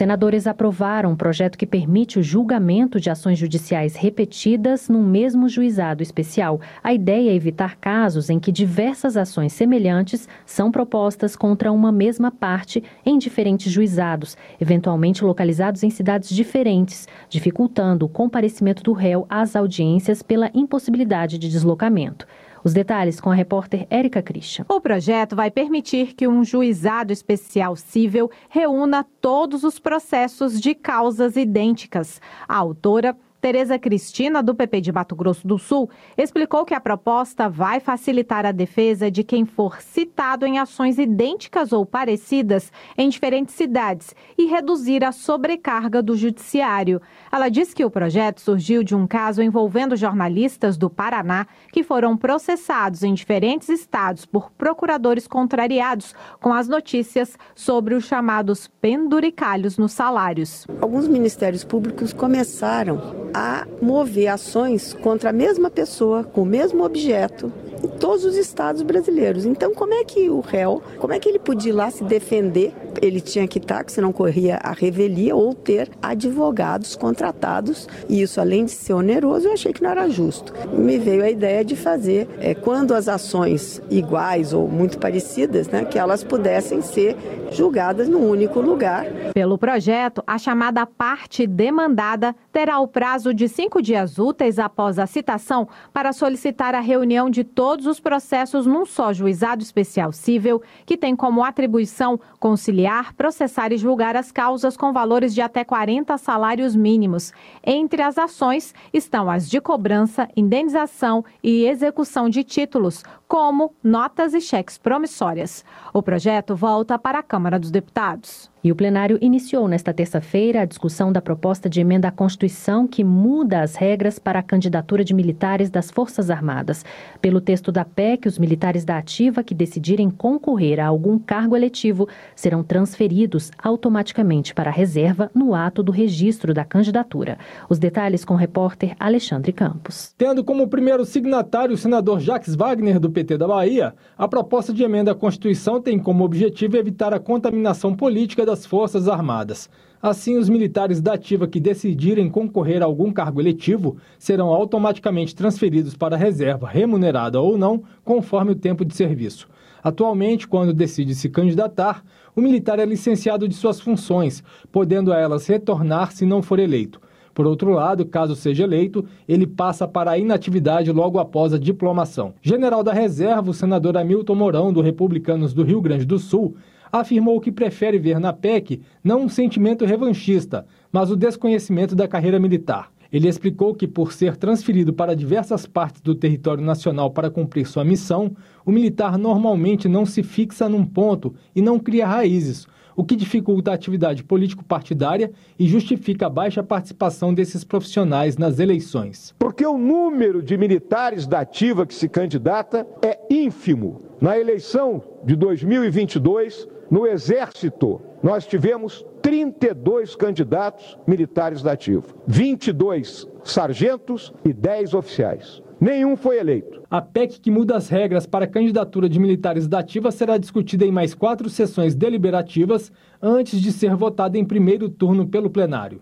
Senadores aprovaram um projeto que permite o julgamento de ações judiciais repetidas num mesmo juizado especial. A ideia é evitar casos em que diversas ações semelhantes são propostas contra uma mesma parte em diferentes juizados, eventualmente localizados em cidades diferentes, dificultando o comparecimento do réu às audiências pela impossibilidade de deslocamento. Os detalhes com a repórter Érica Christian. O projeto vai permitir que um juizado especial civil reúna todos os processos de causas idênticas. A autora Tereza Cristina, do PP de Mato Grosso do Sul, explicou que a proposta vai facilitar a defesa de quem for citado em ações idênticas ou parecidas em diferentes cidades e reduzir a sobrecarga do judiciário. Ela diz que o projeto surgiu de um caso envolvendo jornalistas do Paraná que foram processados em diferentes estados por procuradores contrariados com as notícias sobre os chamados penduricalhos nos salários. Alguns ministérios públicos começaram a mover ações contra a mesma pessoa, com o mesmo objeto, em todos os estados brasileiros. Então, como é que o réu, como é que ele podia ir lá se defender? Ele tinha que estar, senão corria a revelia, ou ter advogados contratados. E isso, além de ser oneroso, eu achei que não era justo. Me veio a ideia de fazer, é, quando as ações iguais ou muito parecidas, né, que elas pudessem ser julgadas num único lugar. Pelo projeto, a chamada parte demandada terá o prazo de cinco dias úteis após a citação para solicitar a reunião de todos os processos num só juizado especial civil, que tem como atribuição conciliar, processar e julgar as causas com valores de até 40 salários mínimos. Entre as ações estão as de cobrança, indenização e execução de títulos, como notas e cheques promissórias. O projeto volta para a Câmara dos Deputados. E o plenário iniciou nesta terça-feira a discussão da proposta de emenda à Constituição que muda as regras para a candidatura de militares das Forças Armadas. Pelo texto da PEC, os militares da ativa que decidirem concorrer a algum cargo eletivo serão transferidos automaticamente para a reserva no ato do registro da candidatura. Os detalhes com o repórter Alexandre Campos. Tendo como primeiro signatário o senador Jacques Wagner, do PT da Bahia, a proposta de emenda à Constituição tem como objetivo evitar a contaminação política das Forças Armadas. Assim, os militares da ativa que decidirem concorrer a algum cargo eletivo serão automaticamente transferidos para a reserva, remunerada ou não, conforme o tempo de serviço. Atualmente, quando decide se candidatar, o militar é licenciado de suas funções, podendo a elas retornar se não for eleito. Por outro lado, caso seja eleito, ele passa para a inatividade logo após a diplomação. General da Reserva, o senador Hamilton Mourão, do Republicanos do Rio Grande do Sul, afirmou que prefere ver na PEC não um sentimento revanchista, mas o desconhecimento da carreira militar. Ele explicou que, por ser transferido para diversas partes do território nacional para cumprir sua missão, o militar normalmente não se fixa num ponto e não cria raízes, o que dificulta a atividade político-partidária e justifica a baixa participação desses profissionais nas eleições. Porque o número de militares da ativa que se candidata é ínfimo. Na eleição de 2022, no Exército, nós tivemos 32 candidatos militares da ativa, 22 sargentos e 10 oficiais. Nenhum foi eleito. A PEC que muda as regras para a candidatura de militares da ativa será discutida em mais quatro sessões deliberativas antes de ser votada em primeiro turno pelo plenário.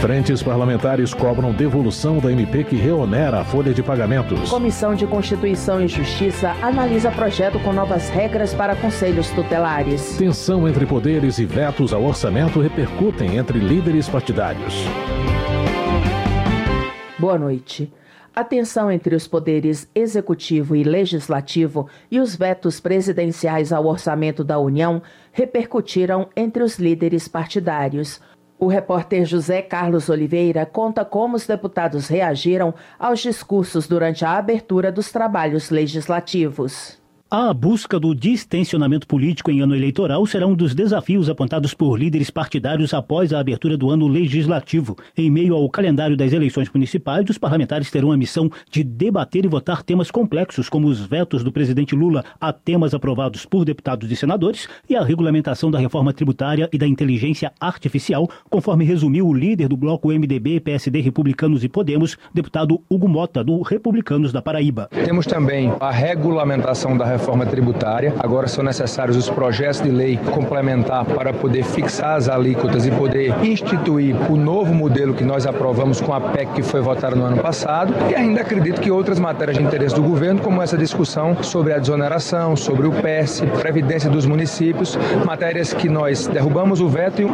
Frentes parlamentares cobram devolução da MP que reonera a folha de pagamentos. Comissão de Constituição e Justiça analisa projeto com novas regras para conselhos tutelares. Tensão entre poderes e vetos ao orçamento repercutem entre líderes partidários. Boa noite. A tensão entre os poderes executivo e legislativo e os vetos presidenciais ao orçamento da União repercutiram entre os líderes partidários. O repórter José Carlos Oliveira conta como os deputados reagiram aos discursos durante a abertura dos trabalhos legislativos. A busca do distensionamento político em ano eleitoral será um dos desafios apontados por líderes partidários após a abertura do ano legislativo. Em meio ao calendário das eleições municipais, os parlamentares terão a missão de debater e votar temas complexos, como os vetos do presidente Lula a temas aprovados por deputados e senadores e a regulamentação da reforma tributária e da inteligência artificial, conforme resumiu o líder do bloco MDB, PSD, Republicanos e Podemos, deputado Hugo Mota, do Republicanos da Paraíba. Temos também a regulamentação da reforma tributária. Agora são necessários os projetos de lei complementar para poder fixar as alíquotas e poder instituir o novo modelo que nós aprovamos com a PEC que foi votada no ano passado. E ainda acredito que outras matérias de interesse do governo, como essa discussão sobre a desoneração, sobre o PES, previdência dos municípios, matérias que nós derrubamos o veto e o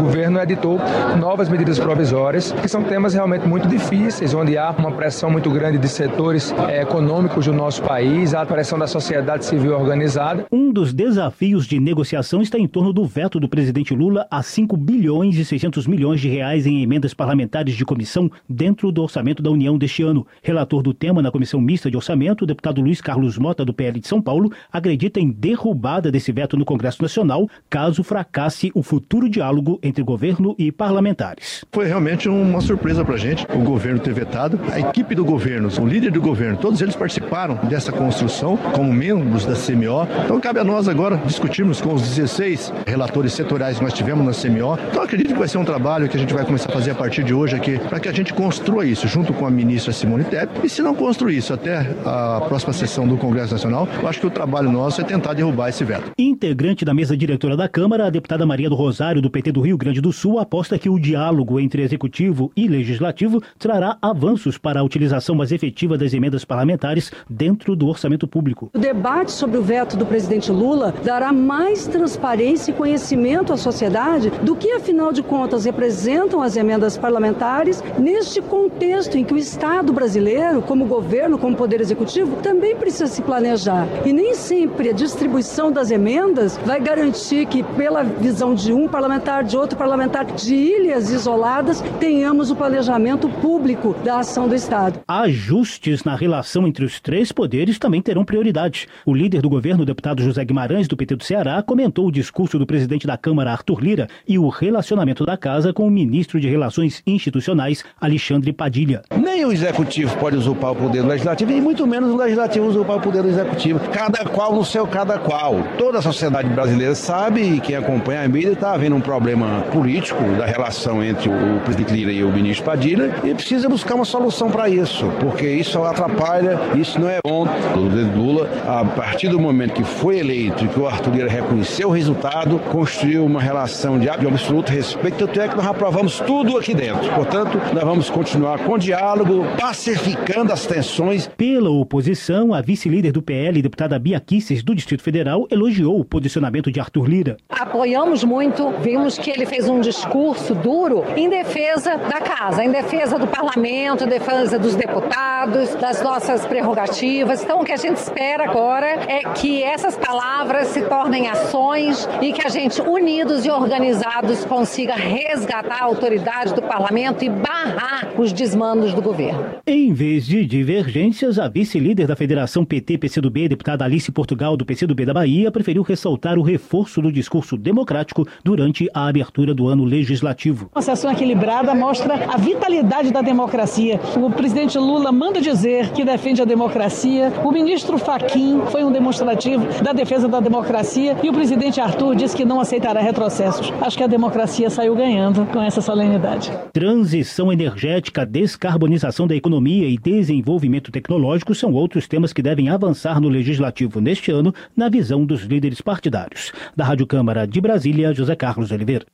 governo editou novas medidas provisórias, que são temas realmente muito difíceis, onde há uma pressão muito grande de setores é, econômicos do nosso país, a pressão da sociedade sociedade civil organizada. Um dos desafios de negociação está em torno do veto do presidente Lula a 5 bilhões e 600 milhões de reais em emendas parlamentares de comissão dentro do orçamento da União deste ano. Relator do tema na Comissão Mista de Orçamento, o deputado Luiz Carlos Mota, do PL de São Paulo, acredita em derrubada desse veto no Congresso Nacional caso fracasse o futuro diálogo entre governo e parlamentares. Foi realmente uma surpresa para a gente o governo ter vetado. A equipe do governo, o líder do governo, todos eles participaram dessa construção como membros da CMO. Então cabe a nós agora discutirmos com os 16 relatores setoriais que nós tivemos na CMO. Então acredito que vai ser um trabalho que a gente vai começar a fazer a partir de hoje aqui, para que a gente construa isso junto com a ministra Simone Tebet. E se não construir isso até a próxima sessão do Congresso Nacional, eu acho que o trabalho nosso é tentar derrubar esse veto. Integrante da mesa diretora da Câmara, a deputada Maria do Rosário, do PT do Rio Grande do Sul, aposta que o diálogo entre executivo e legislativo trará avanços para a utilização mais efetiva das emendas parlamentares dentro do orçamento público. O debate sobre o veto do presidente Lula dará mais transparência e conhecimento à sociedade do que, afinal de contas, representam as emendas parlamentares neste contexto em que o Estado brasileiro, como governo, como poder executivo, também precisa se planejar. E nem sempre a distribuição das emendas vai garantir que, pela visão de um parlamentar, de outro parlamentar, de ilhas isoladas, tenhamos o planejamento público da ação do Estado. Ajustes na relação entre os três poderes também terão prioridade. O líder do governo, o deputado José Guimarães, do PT do Ceará, comentou o discurso do presidente da Câmara, Arthur Lira, e o relacionamento da casa com o ministro de Relações Institucionais, Alexandre Padilha. Nem o executivo pode usurpar o poder do legislativo, e muito menos o legislativo usurpar o poder do executivo. Cada qual no seu cada qual. Toda a sociedade brasileira sabe, e quem acompanha a mídia está havendo um problema político da relação entre o presidente Lira e o ministro Padilha, e precisa buscar uma solução para isso, porque isso atrapalha, isso não é bom. O Lula a partir do momento que foi eleito e que o Arthur Lira reconheceu o resultado, construiu uma relação de absoluto respeito, tanto é que nós aprovamos tudo aqui dentro. Portanto, nós vamos continuar com diálogo, pacificando as tensões. Pela oposição, a vice-líder do PL, deputada Bia Kisses, do Distrito Federal, elogiou o posicionamento de Arthur Lira. Apoiamos muito, vimos que ele fez um discurso duro em defesa da casa, em defesa do parlamento, em defesa dos deputados, das nossas prerrogativas. Então, o que a gente espera agora é que essas palavras se tornem ações e que a gente, unidos e organizados, consiga resgatar a autoridade do parlamento e barrar os desmandos do governo. Em vez de divergências, a vice-líder da Federação PT-PCdoB, deputada Alice Portugal, do PCdoB da Bahia, preferiu ressaltar o reforço do discurso democrático durante a abertura do ano legislativo. Uma sessão equilibrada mostra a vitalidade da democracia. O presidente Lula manda dizer que defende a democracia. O ministro Faquim foi um demonstrativo da defesa da democracia e o presidente Arthur disse que não aceitará retrocessos. Acho que a democracia saiu ganhando com essa solenidade. Transição energética, descarbonização da economia e desenvolvimento tecnológico são outros temas que devem avançar no legislativo neste ano, na visão dos líderes partidários. Da Rádio Câmara de Brasília, José Carlos Oliveira.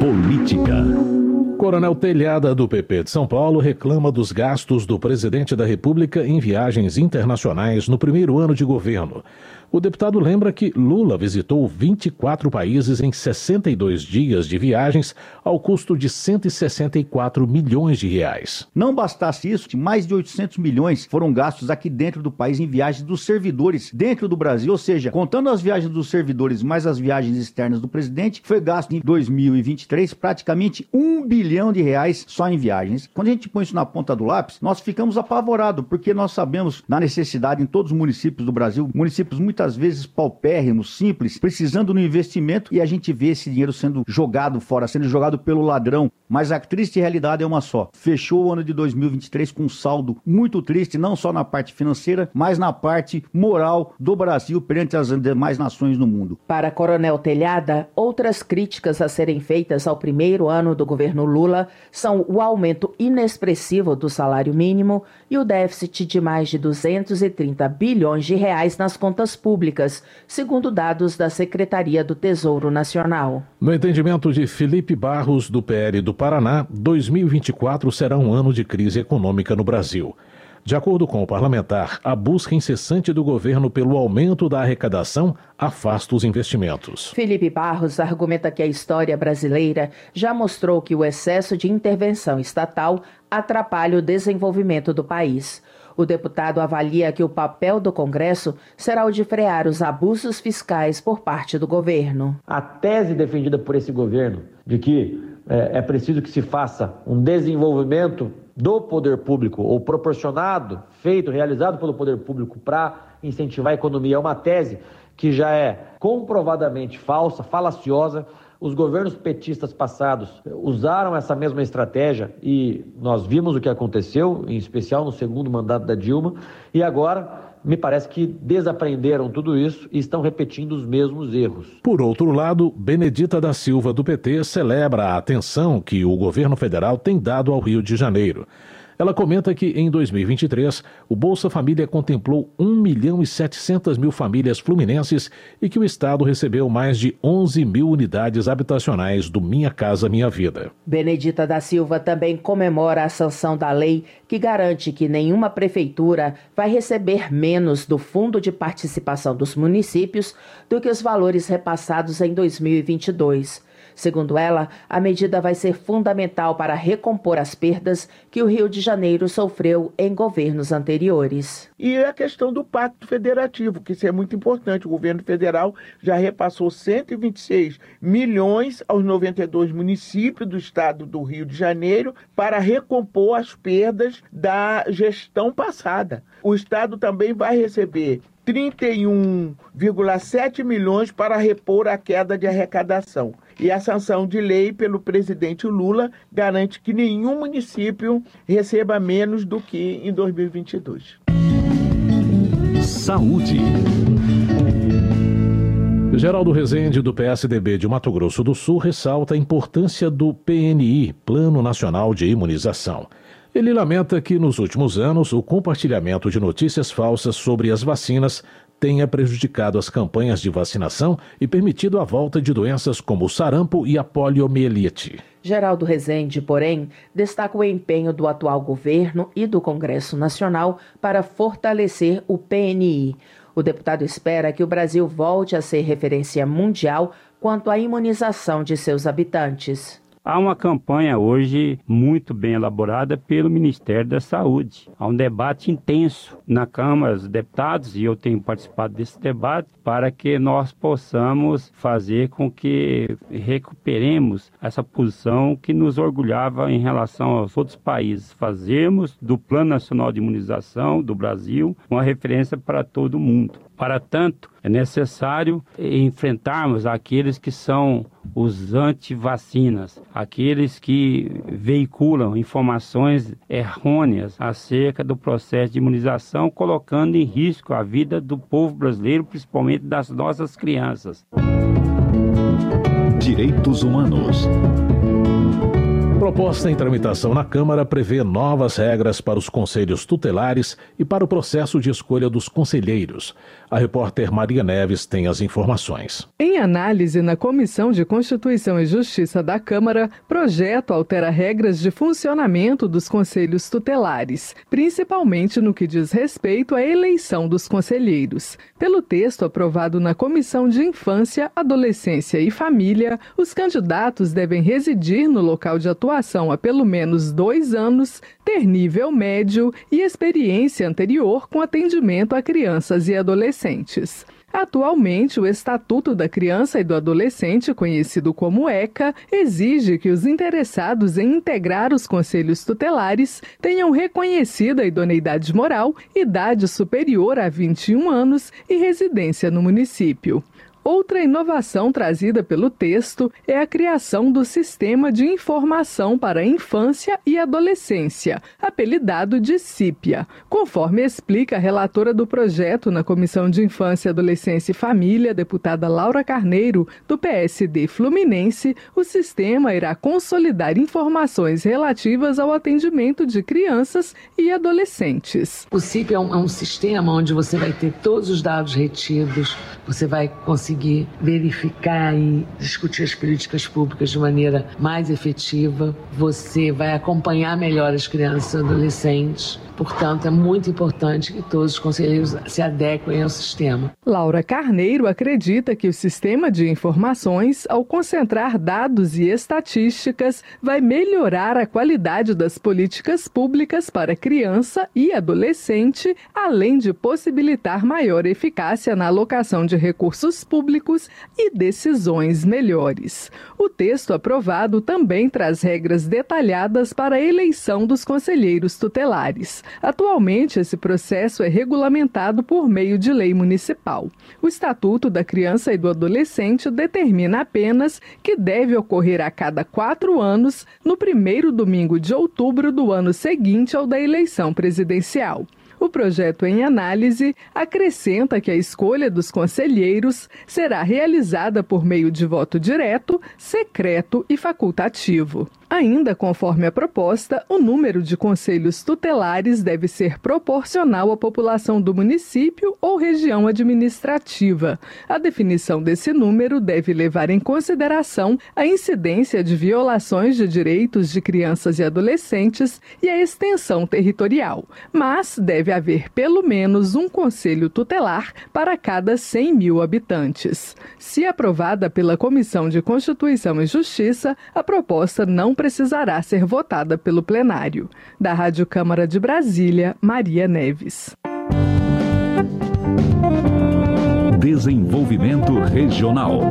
Política. Coronel Telhada, do PP de São Paulo, reclama dos gastos do presidente da República em viagens internacionais no primeiro ano de governo. O deputado lembra que Lula visitou 24 países em 62 dias de viagens ao custo de 164 milhões de reais. Não bastasse isso, mais de 800 milhões foram gastos aqui dentro do país em viagens dos servidores dentro do Brasil, ou seja, contando as viagens dos servidores mais as viagens externas do presidente, foi gasto em 2023 praticamente um bilhão de reais só em viagens. Quando a gente põe isso na ponta do lápis, nós ficamos apavorados, porque nós sabemos da necessidade em todos os municípios do Brasil, municípios muito muitas vezes paupérrimos, simples, precisando no investimento e a gente vê esse dinheiro sendo jogado fora, sendo jogado pelo ladrão. Mas a triste realidade é uma só. Fechou o ano de 2023 com um saldo muito triste, não só na parte financeira, mas na parte moral do Brasil perante as demais nações no mundo. Para Coronel Telhada, outras críticas a serem feitas ao primeiro ano do governo Lula são o aumento inexpressivo do salário mínimo e o déficit de mais de 230 bilhões de reais nas contas públicas públicas, segundo dados da Secretaria do Tesouro Nacional. No entendimento de Felipe Barros, do PL do Paraná, 2024 será um ano de crise econômica no Brasil. De acordo com o parlamentar, a busca incessante do governo pelo aumento da arrecadação afasta os investimentos. Felipe Barros argumenta que a história brasileira já mostrou que o excesso de intervenção estatal atrapalha o desenvolvimento do país. O deputado avalia que o papel do Congresso será o de frear os abusos fiscais por parte do governo. A tese defendida por esse governo de que é, é preciso que se faça um desenvolvimento do poder público ou proporcionado, feito, realizado pelo poder público para incentivar a economia é uma tese que já é comprovadamente falsa, falaciosa, os governos petistas passados usaram essa mesma estratégia e nós vimos o que aconteceu, em especial no segundo mandato da Dilma, e agora me parece que desaprenderam tudo isso e estão repetindo os mesmos erros. Por outro lado, Benedita da Silva, do PT, celebra a atenção que o governo federal tem dado ao Rio de Janeiro. Ela comenta que em 2023 o Bolsa Família contemplou 1 milhão e 700 mil famílias fluminenses e que o Estado recebeu mais de 11 mil unidades habitacionais do Minha Casa Minha Vida. Benedita da Silva também comemora a sanção da lei que garante que nenhuma prefeitura vai receber menos do Fundo de Participação dos Municípios do que os valores repassados em 2022. Segundo ela, a medida vai ser fundamental para recompor as perdas que o Rio de Janeiro sofreu em governos anteriores. E a questão do Pacto Federativo, que isso é muito importante. O governo federal já repassou 126 milhões aos 92 municípios do estado do Rio de Janeiro para recompor as perdas da gestão passada. O estado também vai receber 31,7 milhões para repor a queda de arrecadação. E a sanção de lei pelo presidente Lula garante que nenhum município receba menos do que em 2022. Saúde. Geraldo Rezende, do PSDB de Mato Grosso do Sul, ressalta a importância do PNI, Plano Nacional de Imunização. Ele lamenta que, nos últimos anos, o compartilhamento de notícias falsas sobre as vacinas tenha prejudicado as campanhas de vacinação e permitido a volta de doenças como o sarampo e a poliomielite. Geraldo Rezende, porém, destaca o empenho do atual governo e do Congresso Nacional para fortalecer o PNI. O deputado espera que o Brasil volte a ser referência mundial quanto à imunização de seus habitantes. Há uma campanha hoje muito bem elaborada pelo Ministério da Saúde. Há um debate intenso na Câmara dos Deputados e eu tenho participado desse debate para que nós possamos fazer com que recuperemos essa posição que nos orgulhava em relação aos outros países. Fazermos do Plano Nacional de Imunização do Brasil uma referência para todo mundo. Para tanto, é necessário enfrentarmos aqueles que são os anti-vacinas, aqueles que veiculam informações errôneas acerca do processo de imunização, colocando em risco a vida do povo brasileiro, principalmente das nossas crianças. Direitos Humanos. Proposta em tramitação na Câmara prevê novas regras para os conselhos tutelares e para o processo de escolha dos conselheiros. A repórter Maria Neves tem as informações. Em análise na Comissão de Constituição e Justiça da Câmara, projeto altera regras de funcionamento dos conselhos tutelares, principalmente no que diz respeito à eleição dos conselheiros. Pelo texto aprovado na Comissão de Infância, Adolescência e Família, os candidatos devem residir no local de atuação há pelo menos dois anos, ter nível médio e experiência anterior com atendimento a crianças e adolescentes. Atualmente, o Estatuto da Criança e do Adolescente, conhecido como ECA, exige que os interessados em integrar os conselhos tutelares tenham reconhecida a idoneidade moral, idade superior a 21 anos e residência no município. Outra inovação trazida pelo texto é a criação do Sistema de Informação para a Infância e Adolescência, apelidado de CIPIA. Conforme explica a relatora do projeto na Comissão de Infância, Adolescência e Família, deputada Laura Carneiro, do PSD Fluminense, o sistema irá consolidar informações relativas ao atendimento de crianças e adolescentes. O CIPIA é um, é um sistema onde você vai ter todos os dados retidos, você vai conseguir conseguir verificar e discutir as políticas públicas de maneira mais efetiva, você vai acompanhar melhor as crianças e adolescentes Portanto, é muito importante que todos os conselheiros se adequem ao sistema. Laura Carneiro acredita que o sistema de informações, ao concentrar dados e estatísticas, vai melhorar a qualidade das políticas públicas para criança e adolescente, além de possibilitar maior eficácia na alocação de recursos públicos e decisões melhores. O texto aprovado também traz regras detalhadas para a eleição dos conselheiros tutelares. Atualmente, esse processo é regulamentado por meio de lei municipal. O Estatuto da Criança e do Adolescente determina apenas que deve ocorrer a cada quatro anos, no primeiro domingo de outubro do ano seguinte ao da eleição presidencial. O projeto em análise acrescenta que a escolha dos conselheiros será realizada por meio de voto direto, secreto e facultativo. Ainda conforme a proposta, o número de conselhos tutelares deve ser proporcional à população do município ou região administrativa. A definição desse número deve levar em consideração a incidência de violações de direitos de crianças e adolescentes e a extensão territorial, mas deve haver pelo menos um conselho tutelar para cada 100 mil habitantes. Se aprovada pela Comissão de Constituição e Justiça, a proposta não precisará ser votada pelo plenário. Da Rádio Câmara de Brasília, Maria Neves. Desenvolvimento Regional.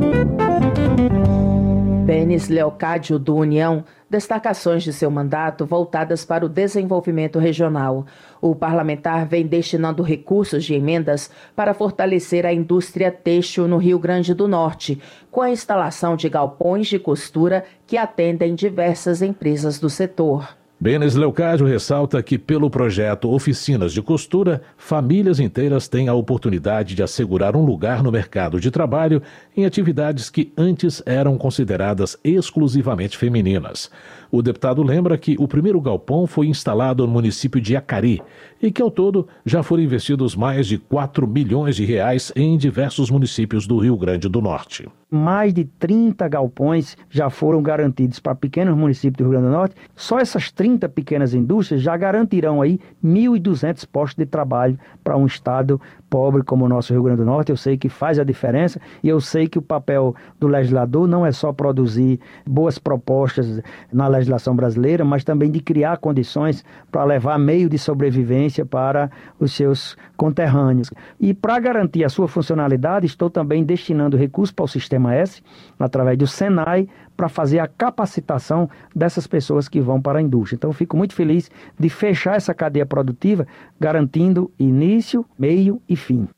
Benes Leocádio do União destacações de seu mandato voltadas para o desenvolvimento regional. O parlamentar vem destinando recursos de emendas para fortalecer a indústria têxtil no Rio Grande do Norte, com a instalação de galpões de costura que atendem diversas empresas do setor. Benes Leocádio ressalta que, pelo projeto Oficinas de Costura, famílias inteiras têm a oportunidade de assegurar um lugar no mercado de trabalho em atividades que antes eram consideradas exclusivamente femininas. O deputado lembra que o primeiro galpão foi instalado no município de Acari e que, ao todo, já foram investidos mais de 4 milhões de reais em diversos municípios do Rio Grande do Norte. Mais de 30 galpões já foram garantidos para pequenos municípios do Rio Grande do Norte. Só essas 30 pequenas indústrias já garantirão aí 1.200 postos de trabalho para um estado pobre como o nosso Rio Grande do Norte. Eu sei que faz a diferença e eu sei que o papel do legislador não é só produzir boas propostas na legislação brasileira, mas também de criar condições para levar meio de sobrevivência para os seus conterrâneos. E para garantir a sua funcionalidade, estou também destinando recursos para o Sistema S, através do Senai, para fazer a capacitação dessas pessoas que vão para a indústria. Então, fico muito feliz de fechar essa cadeia produtiva, garantindo início, meio e fim.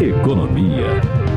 Economia.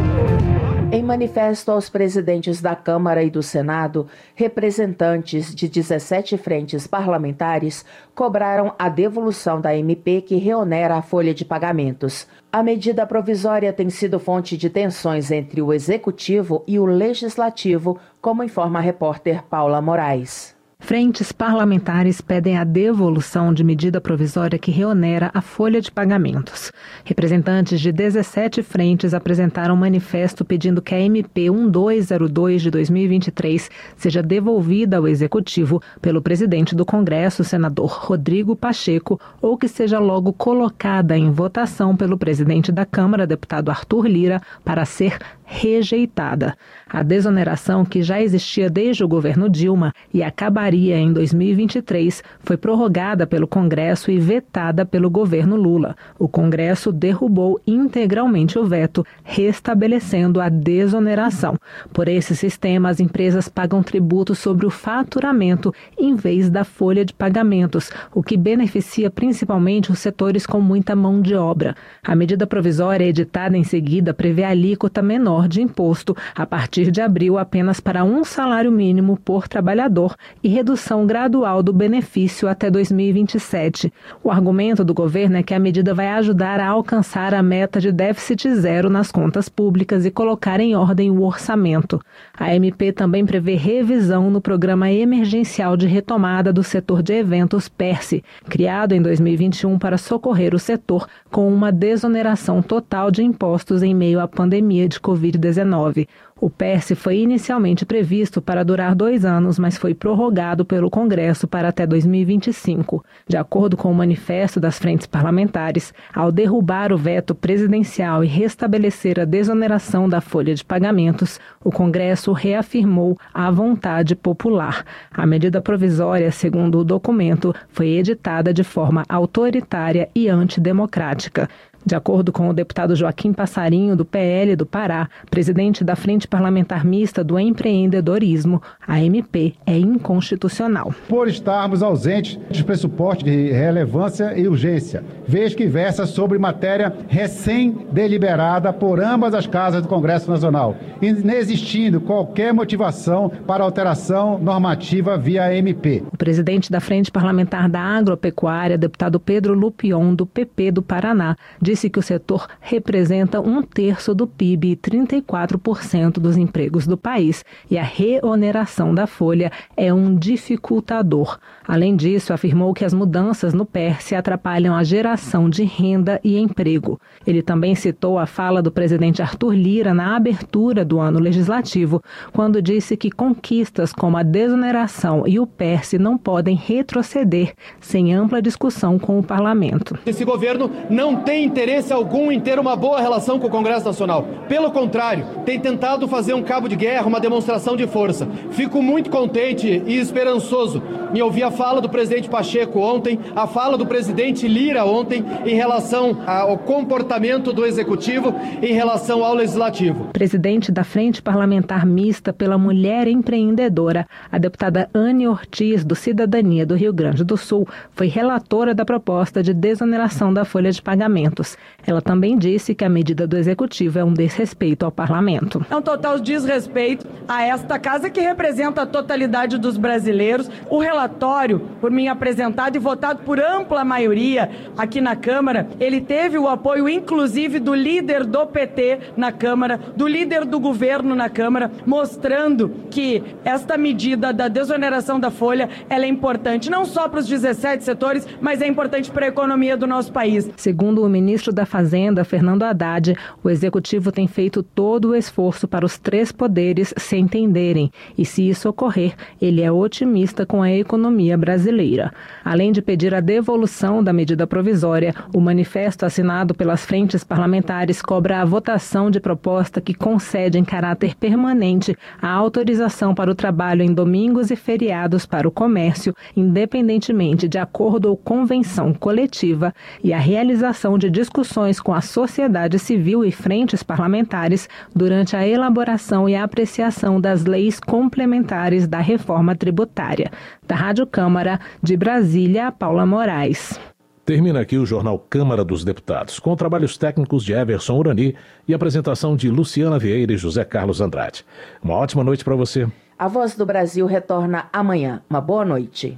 Em manifesto aos presidentes da Câmara e do Senado, representantes de 17 frentes parlamentares cobraram a devolução da MP que reonera a folha de pagamentos. A medida provisória tem sido fonte de tensões entre o executivo e o legislativo, como informa a repórter Paula Moraes. Frentes parlamentares pedem a devolução de medida provisória que reonera a folha de pagamentos. Representantes de 17 frentes apresentaram um manifesto pedindo que a MP 1202 de 2023 seja devolvida ao Executivo pelo presidente do Congresso, senador Rodrigo Pacheco, ou que seja logo colocada em votação pelo presidente da Câmara, deputado Arthur Lira, para ser rejeitada. A desoneração, que já existia desde o governo Dilma e acabaria em 2023, foi prorrogada pelo Congresso e vetada pelo governo Lula. O Congresso derrubou integralmente o veto, restabelecendo a desoneração. Por esse sistema, as empresas pagam tributo sobre o faturamento em vez da folha de pagamentos, o que beneficia principalmente os setores com muita mão de obra. A medida provisória editada em seguida prevê alíquota menor menor de imposto a partir de abril apenas para um salário mínimo por trabalhador e redução gradual do benefício até 2027. O argumento do governo é que a medida vai ajudar a alcançar a meta de déficit zero nas contas públicas e colocar em ordem o orçamento. A MP também prevê revisão no Programa Emergencial de Retomada do Setor de Eventos PERSE, criado em 2021 para socorrer o setor com uma desoneração total de impostos em meio à pandemia de Covid. Covid-19. O PERSE foi inicialmente previsto para durar dois anos, mas foi prorrogado pelo Congresso para até 2025. De acordo com o manifesto das frentes parlamentares, ao derrubar o veto presidencial e restabelecer a desoneração da folha de pagamentos, o Congresso reafirmou a vontade popular. A medida provisória, segundo o documento, foi editada de forma autoritária e antidemocrática. De acordo com o deputado Joaquim Passarinho, do PL do Pará, presidente da Frente Parlamentar Mista do Empreendedorismo, a MP é inconstitucional. Por estarmos ausentes de pressuposto de relevância e urgência, vez que versa sobre matéria recém-deliberada por ambas as casas do Congresso Nacional, inexistindo qualquer motivação para alteração normativa via MP. O presidente da Frente Parlamentar da Agropecuária, deputado Pedro Lupion, do PP do Paraná, disse que o setor representa um terço do PIB e 34% dos empregos do país e a reoneração da folha é um dificultador. Além disso, afirmou que as mudanças no PERSE atrapalham a geração de renda e emprego. Ele também citou a fala do presidente Arthur Lira na abertura do ano legislativo, quando disse que conquistas como a desoneração e o PERSE não podem retroceder sem ampla discussão com o parlamento. Esse governo não tem interesse interesse algum em ter uma boa relação com o Congresso Nacional. Pelo contrário, tem tentado fazer um cabo de guerra, uma demonstração de força. Fico muito contente e esperançoso em ouvir a fala do presidente Pacheco ontem, a fala do presidente Lira ontem em relação ao comportamento do executivo em relação ao legislativo. Presidente da Frente Parlamentar Mista pela Mulher Empreendedora, a deputada Anne Ortiz, do Cidadania do Rio Grande do Sul, foi relatora da proposta de desoneração da folha de pagamentos. Ela também disse que a medida do executivo é um desrespeito ao parlamento. É um total desrespeito a esta casa que representa a totalidade dos brasileiros. O relatório, por mim apresentado e votado por ampla maioria aqui na Câmara, ele teve o apoio inclusive do líder do PT na Câmara, do líder do governo na Câmara, mostrando que esta medida da desoneração da folha ela é importante não só para os 17 setores, mas é importante para a economia do nosso país. Segundo o ministro da Fazenda, Fernando Haddad, o executivo tem feito todo o esforço para os três poderes se entenderem e, se isso ocorrer, ele é otimista com a economia brasileira. Além de pedir a devolução da medida provisória, o manifesto assinado pelas frentes parlamentares cobra a votação de proposta que concede em caráter permanente a autorização para o trabalho em domingos e feriados para o comércio, independentemente de acordo ou convenção coletiva, e a realização de discussões com a sociedade civil e frentes parlamentares durante a elaboração e a apreciação das leis complementares da reforma tributária. Da Rádio Câmara, de Brasília, Paula Moraes. Termina aqui o Jornal Câmara dos Deputados, com trabalhos técnicos de Everson Urani e apresentação de Luciana Vieira e José Carlos Andrade. Uma ótima noite para você. A Voz do Brasil retorna amanhã. Uma boa noite.